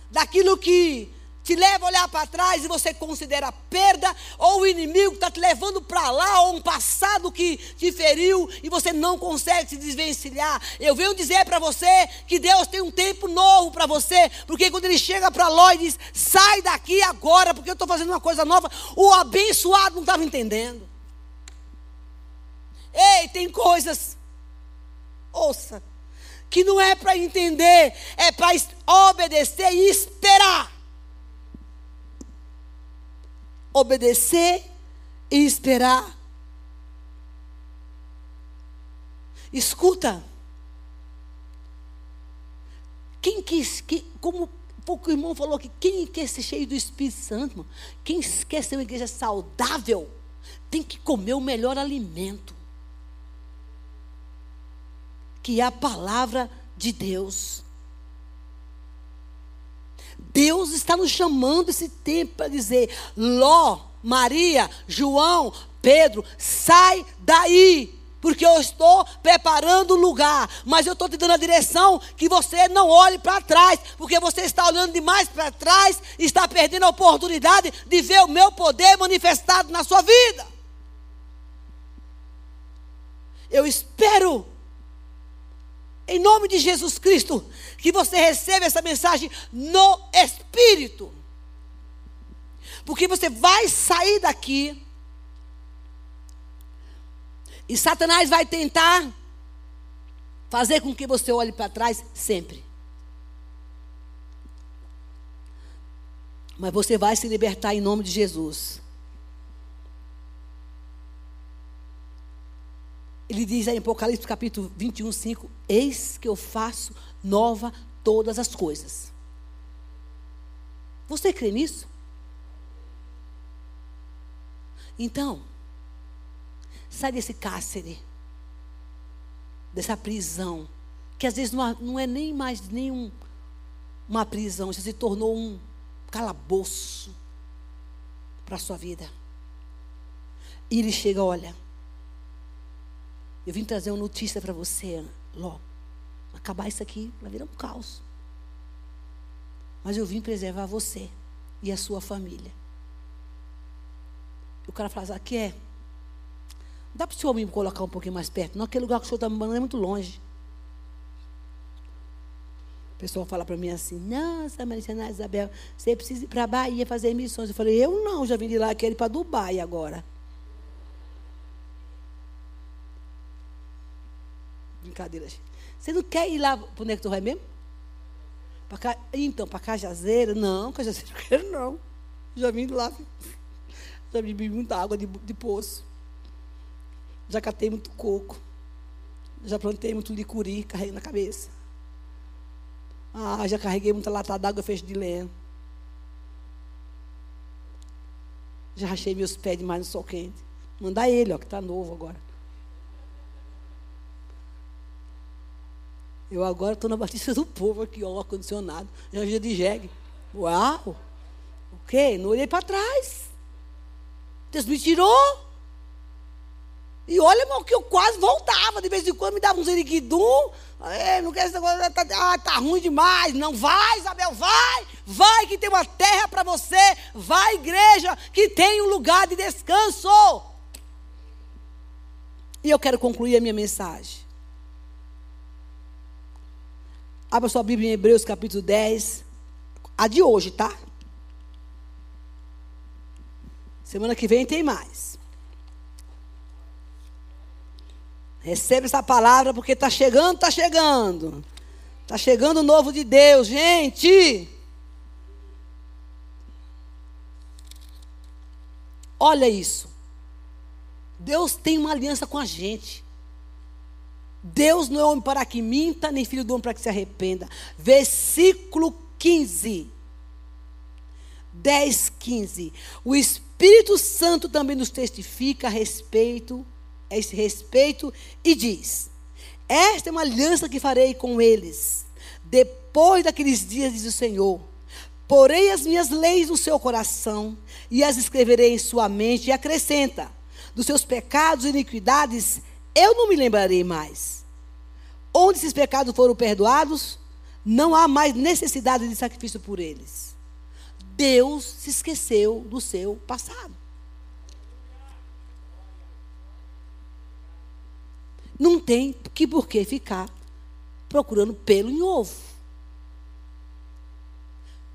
Daquilo que te leva a olhar para trás e você considera perda, ou o inimigo está te levando para lá, ou um passado que te feriu e você não consegue se desvencilhar. Eu venho dizer para você que Deus tem um tempo novo para você, porque quando ele chega para Ló e diz: sai daqui agora, porque eu estou fazendo uma coisa nova, o abençoado não estava entendendo. Ei, tem coisas, ouça, que não é para entender, é para obedecer e esperar. Obedecer e esperar. Escuta. Quem quis, que, como pouco irmão falou que quem quer ser cheio do Espírito Santo, quem quer ser uma igreja saudável, tem que comer o melhor alimento que é a palavra de Deus. Deus está nos chamando esse tempo para dizer: Ló, Maria, João, Pedro, sai daí, porque eu estou preparando o lugar, mas eu estou te dando a direção que você não olhe para trás, porque você está olhando demais para trás e está perdendo a oportunidade de ver o meu poder manifestado na sua vida. Eu espero em nome de Jesus Cristo, que você receba essa mensagem no Espírito. Porque você vai sair daqui e Satanás vai tentar fazer com que você olhe para trás sempre. Mas você vai se libertar em nome de Jesus. Ele diz aí em Apocalipse capítulo 21, 5: Eis que eu faço nova todas as coisas. Você crê nisso? Então, sai desse cárcere, dessa prisão, que às vezes não, é nem mais nenhum uma prisão, já se tornou um calabouço para a sua vida. E ele chega, olha, eu vim trazer uma notícia para você, Ló. Acabar isso aqui vai virar um caos. Mas eu vim preservar você e a sua família. E o cara fala assim, aqui é. Dá para o senhor me colocar um pouquinho mais perto? Não, aquele lugar que o senhor está me mandando é muito longe. O pessoal fala para mim assim, nossa, Maricena Isabel, você precisa ir para a Bahia fazer missões. Eu falei, eu não, já vim de lá, ir para Dubai agora. Brincadeira, gente. Você não quer ir lá para é que tu vai mesmo? Pra então, para Cajazeira? Não, Cajazeira [LAUGHS] não quero não. Já vim lá. Já bebi muita água de, de poço. Já catei muito coco. Já plantei muito licuri, carreguei na cabeça. Ah, já carreguei muita lata d'água feita de lenha. Já rachei meus pés demais no sol quente. Mandar ele, ó, que está novo agora. Eu agora estou na Batista do Povo aqui, ó, ar-condicionado. Dia de jegue. Uau! O quê? Não olhei para trás. Deus me tirou. E olha, irmão, que eu quase voltava. De vez em quando me dava um zeriquidum. É, não quero essa coisa, tá, ah, tá ruim demais. Não vai, Isabel, vai. Vai que tem uma terra para você. Vai, igreja, que tem um lugar de descanso. E eu quero concluir a minha mensagem. Abra sua Bíblia em Hebreus capítulo 10. A de hoje, tá? Semana que vem tem mais. Receba essa palavra porque está chegando, está chegando. Está chegando o novo de Deus, gente. Olha isso. Deus tem uma aliança com a gente. Deus não é homem para que minta, nem filho do homem para que se arrependa. Versículo 15. 10, 15. O Espírito Santo também nos testifica a respeito, a esse respeito, e diz: Esta é uma aliança que farei com eles, depois daqueles dias, diz o Senhor. Porei as minhas leis no seu coração, e as escreverei em sua mente, e acrescenta: dos seus pecados e iniquidades, eu não me lembrarei mais. Onde esses pecados foram perdoados, não há mais necessidade de sacrifício por eles. Deus se esqueceu do seu passado. Não tem que por que ficar procurando pelo em ovo.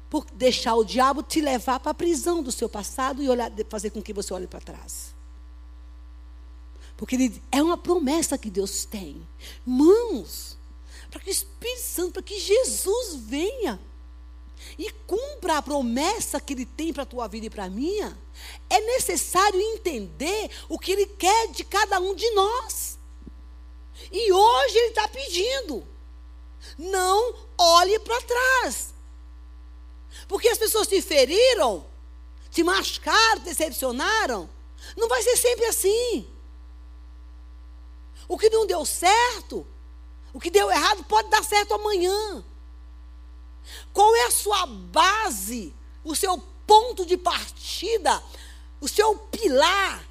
Por deixar o diabo te levar para a prisão do seu passado e olhar, fazer com que você olhe para trás. Porque ele, é uma promessa que Deus tem. Mãos, para que o Espírito Santo, para que Jesus venha e cumpra a promessa que Ele tem para a tua vida e para a minha, é necessário entender o que Ele quer de cada um de nós. E hoje Ele está pedindo: não olhe para trás. Porque as pessoas te feriram, te machucaram, te decepcionaram. Não vai ser sempre assim. O que não deu certo, o que deu errado, pode dar certo amanhã. Qual é a sua base, o seu ponto de partida, o seu pilar,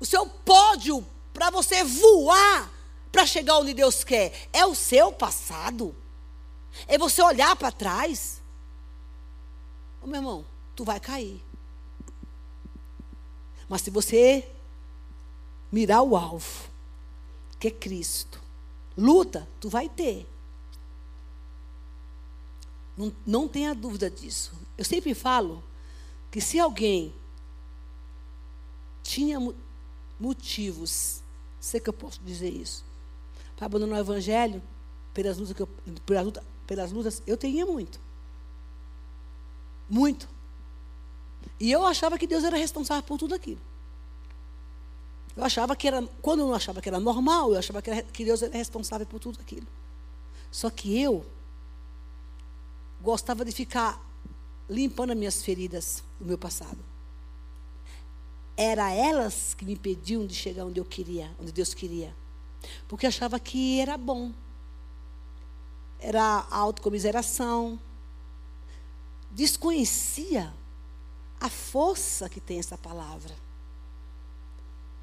o seu pódio para você voar para chegar onde Deus quer? É o seu passado. É você olhar para trás. Ô, meu irmão, tu vai cair. Mas se você mirar o alvo, que é Cristo. Luta, tu vai ter. Não, não tenha dúvida disso. Eu sempre falo que se alguém tinha motivos, sei que eu posso dizer isso, para abandonar o evangelho, pelas lutas, que eu, pelas, lutas, pelas lutas, eu tinha muito. Muito. E eu achava que Deus era responsável por tudo aquilo. Eu achava que era, quando eu não achava que era normal, eu achava que, era, que Deus era responsável por tudo aquilo. Só que eu gostava de ficar limpando as minhas feridas do meu passado. Era elas que me impediam de chegar onde eu queria, onde Deus queria. Porque achava que era bom. Era a autocomiseração. Desconhecia a força que tem essa palavra.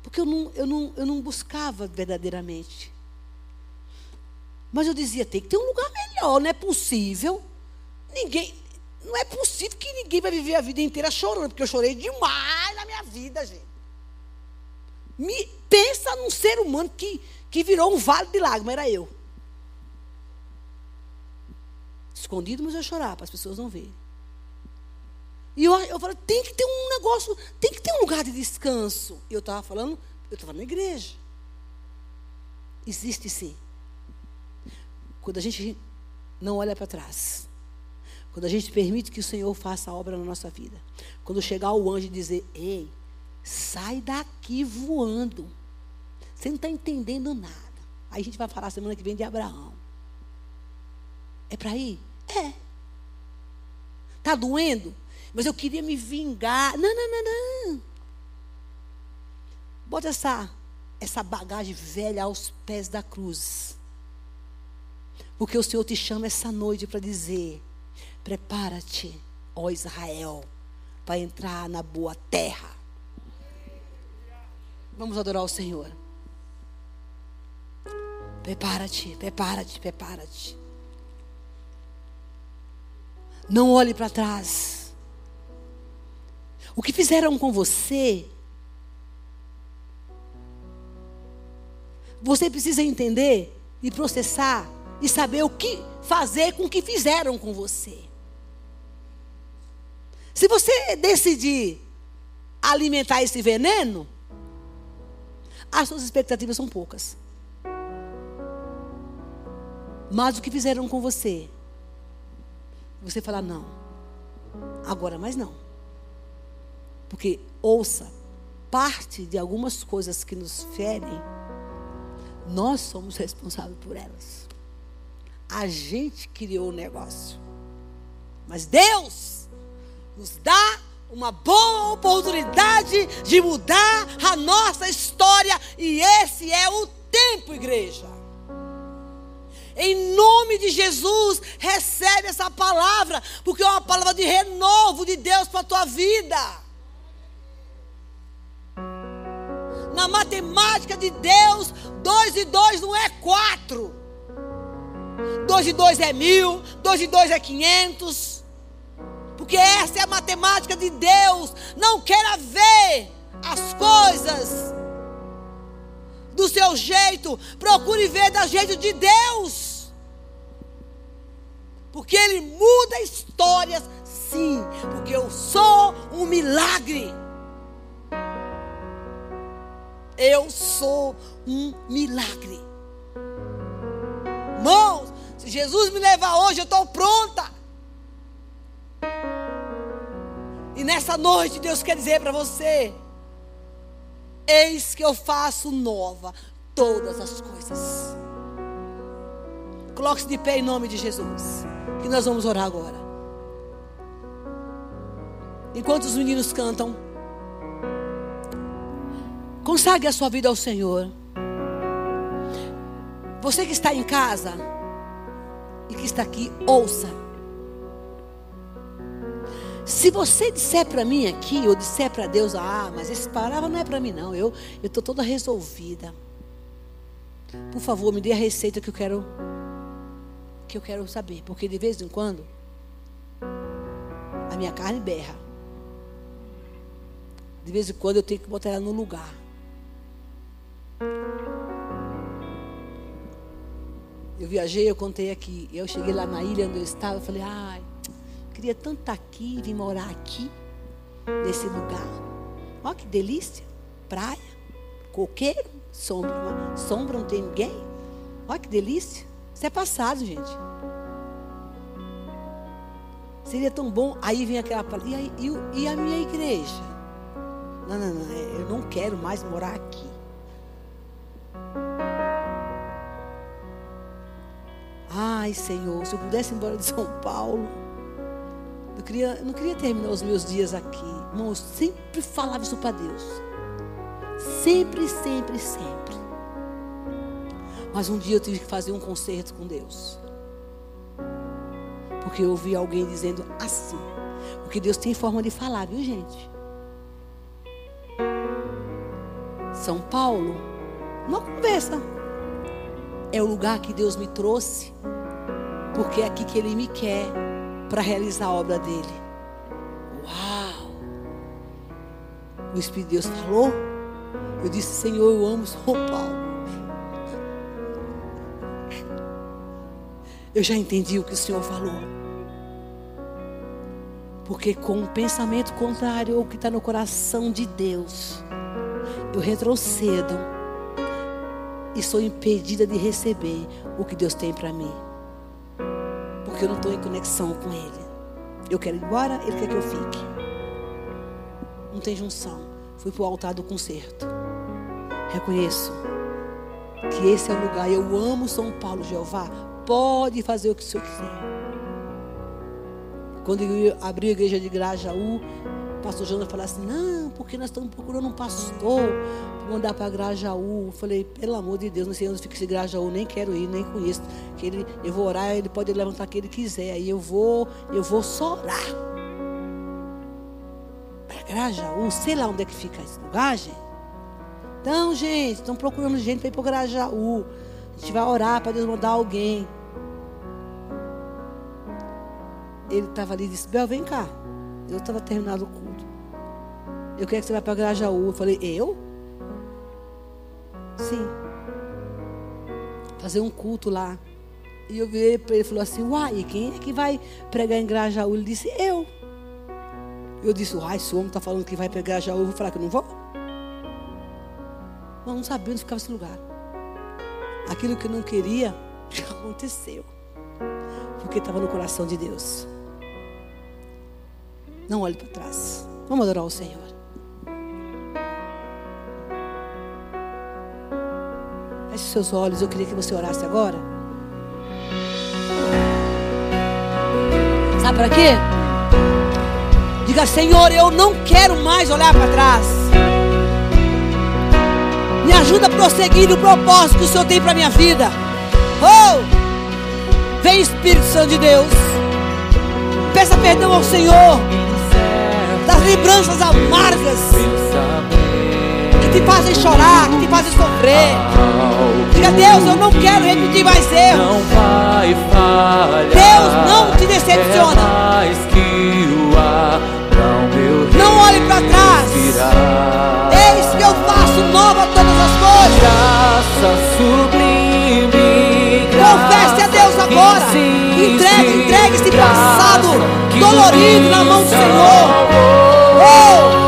Porque eu não, eu não, eu não buscava verdadeiramente. Mas eu dizia, tem que ter um lugar melhor, não é possível. Ninguém, não é possível que ninguém vai viver a vida inteira chorando, porque eu chorei demais na minha vida, gente. Me, pensa num ser humano que, que virou um vale de lágrimas, era eu. Escondido, mas eu chorava, para as pessoas não verem. E eu, eu falei, tem que ter um negócio, tem que ter um lugar de descanso. E eu estava falando, eu estava na igreja. Existe sim. Quando a gente não olha para trás. Quando a gente permite que o Senhor faça a obra na nossa vida. Quando chegar o anjo e dizer, ei, sai daqui voando. Você não está entendendo nada. Aí a gente vai falar semana que vem de Abraão. É para ir? É. Está doendo? Mas eu queria me vingar. Não, não, não, não. Bota essa, essa bagagem velha aos pés da cruz. Porque o Senhor te chama essa noite para dizer: prepara-te, ó Israel, para entrar na boa terra. Vamos adorar o Senhor. Prepara-te, prepara-te, prepara-te. Não olhe para trás. O que fizeram com você, você precisa entender e processar e saber o que fazer com o que fizeram com você. Se você decidir alimentar esse veneno, as suas expectativas são poucas. Mas o que fizeram com você? Você fala, não. Agora mais não. Porque, ouça, parte de algumas coisas que nos ferem, nós somos responsáveis por elas. A gente criou o negócio. Mas Deus nos dá uma boa oportunidade de mudar a nossa história. E esse é o tempo, igreja. Em nome de Jesus, recebe essa palavra, porque é uma palavra de renovo de Deus para a tua vida. Na matemática de Deus, dois e dois não é quatro. Dois e dois é mil, dois e dois é quinhentos. Porque essa é a matemática de Deus. Não queira ver as coisas do seu jeito, procure ver da jeito de Deus. Porque Ele muda histórias, sim, porque eu sou um milagre. Eu sou um milagre. Irmãos, se Jesus me levar hoje, eu estou pronta. E nessa noite, Deus quer dizer para você: Eis que eu faço nova todas as coisas. Coloque-se de pé em nome de Jesus. Que nós vamos orar agora. Enquanto os meninos cantam, consagre a sua vida ao Senhor. Você que está em casa e que está aqui, ouça. Se você disser para mim aqui, ou disser para Deus, ah, mas essa palavra não é para mim não, eu estou toda resolvida. Por favor, me dê a receita que eu quero que eu quero saber, porque de vez em quando a minha carne berra. De vez em quando eu tenho que botar ela no lugar. Eu viajei, eu contei aqui. Eu cheguei lá na ilha onde eu estava, eu falei, ai, queria tanto estar aqui, vir morar aqui, nesse lugar. Olha que delícia. Praia, coqueiro, sombra. Sombra não tem ninguém. Olha que delícia. Isso é passado, gente. Seria tão bom. Aí vem aquela palavra. E, e, e a minha igreja? Não, não, não. É, eu não quero mais morar aqui. Ai, Senhor, se eu pudesse ir embora de São Paulo. Eu, queria, eu não queria terminar os meus dias aqui. Irmão, eu sempre falava isso para Deus. Sempre, sempre, sempre. Mas um dia eu tive que fazer um concerto com Deus. Porque eu ouvi alguém dizendo assim. Porque Deus tem forma de falar, viu, gente? São Paulo, uma conversa. É o lugar que Deus me trouxe. Porque é aqui que Ele me quer para realizar a obra dele. Uau! O Espírito de Deus falou. Eu disse, Senhor, eu amo São Paulo. Eu já entendi o que o Senhor falou. Porque com o pensamento contrário ao que está no coração de Deus, eu retrocedo e sou impedida de receber o que Deus tem para mim porque eu não estou em conexão com Ele. Eu quero ir embora, Ele quer que eu fique. Não tem junção. Fui para o altar do concerto. Reconheço que esse é o lugar. Eu amo São Paulo, Jeová. Pode fazer o que o Senhor quiser. Quando eu abri a igreja de Grajaú, pastor Jonas falou assim: Não, porque nós estamos procurando um pastor mandar para Grajaú. Eu falei, pelo amor de Deus, não sei onde fica esse Grajaú, nem quero ir, nem conheço. Que ele, eu vou orar, ele pode levantar que ele quiser. Aí eu vou, eu vou só orar. Grajaú, sei lá onde é que fica esse lugar, gente. Então, gente, estão procurando gente para ir para Grajaú. A gente vai orar para Deus mandar alguém. Ele estava ali e disse: Bel, vem cá. Eu estava terminando. Eu quero que você vá para Grajaú. Eu falei: Eu? Sim. Fazer um culto lá. E eu vi para ele e falou assim: Uai, quem é que vai pregar em Grajaú? Ele disse: Eu. Eu disse: Uai, esse homem está falando que vai em Grajaú. Eu vou falar que eu não vou? Mas não sabia onde ficava esse lugar. Aquilo que eu não queria [LAUGHS] aconteceu. Porque estava no coração de Deus. Não olhe para trás. Vamos adorar o Senhor. Feche seus olhos. Eu queria que você orasse agora. Sabe para quê? Diga, Senhor, eu não quero mais olhar para trás. Me ajuda a prosseguir no propósito que o Senhor tem para minha vida. Oh! Vem Espírito Santo de Deus. Peça perdão ao Senhor das lembranças amargas que te fazem chorar, que te fazem sofrer. Diga, Deus, eu não quero repetir mais erros. Não vai falhar. Deus não te decepciona. É mais que o ar pra o meu Não olhe para trás. Eis que eu faço nova todas as coisas. Graça sublime. Confesse a Deus agora. Entregue, entregue esse passado dolorido na mão do Senhor. Oh!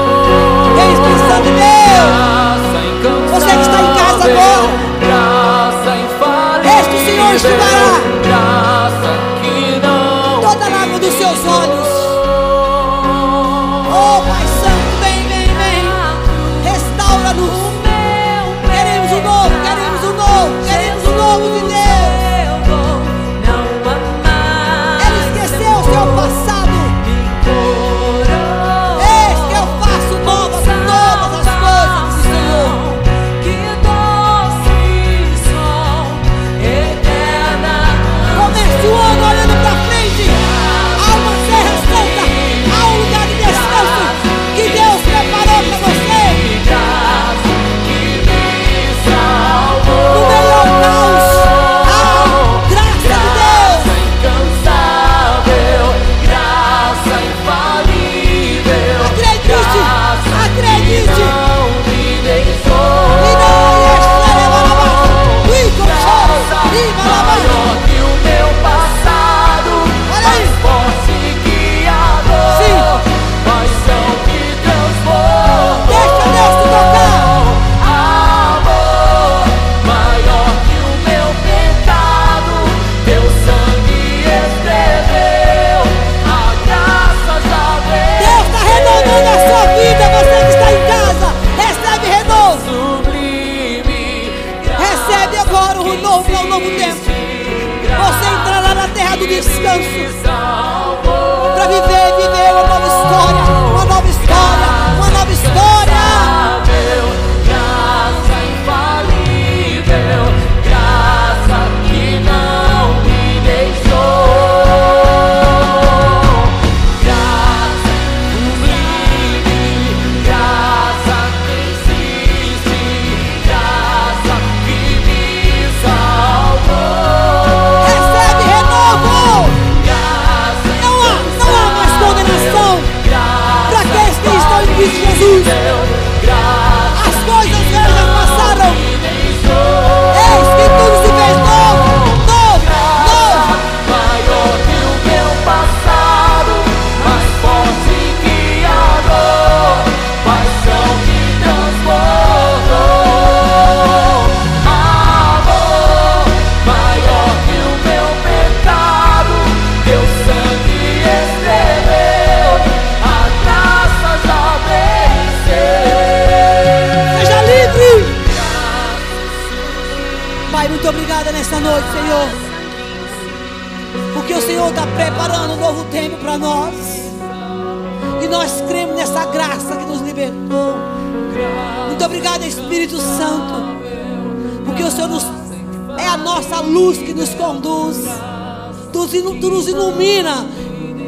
Tu, nos ilumina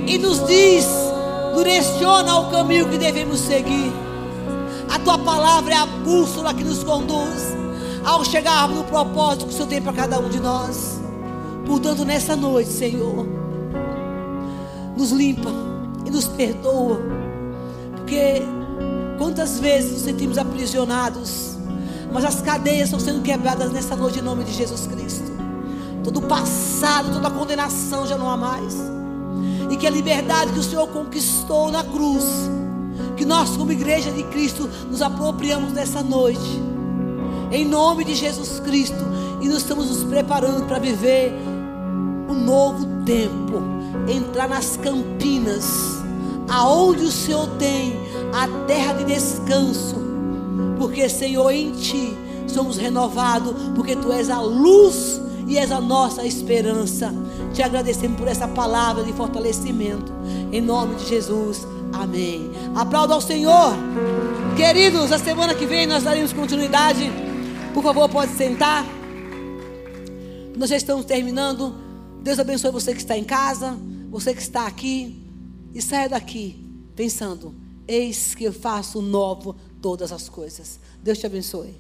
e nos diz direciona o caminho que devemos seguir. A tua palavra é a bússola que nos conduz ao chegarmos no propósito que o Senhor tem para cada um de nós. Portanto, nessa noite, Senhor, nos limpa e nos perdoa, porque quantas vezes nos sentimos aprisionados, mas as cadeias estão sendo quebradas nessa noite em nome de Jesus Cristo. Todo o passado, toda a condenação já não há mais. E que a liberdade que o Senhor conquistou na cruz, que nós, como igreja de Cristo, nos apropriamos dessa noite. Em nome de Jesus Cristo. E nós estamos nos preparando para viver um novo tempo. Entrar nas campinas, aonde o Senhor tem a terra de descanso. Porque, Senhor, em Ti somos renovados, porque Tu és a luz e és a nossa esperança. Te agradecemos por essa palavra de fortalecimento. Em nome de Jesus. Amém. Aplauda ao Senhor. Queridos, a semana que vem nós daremos continuidade. Por favor, pode sentar. Nós já estamos terminando. Deus abençoe você que está em casa, você que está aqui. E saia daqui pensando: eis que eu faço novo todas as coisas. Deus te abençoe.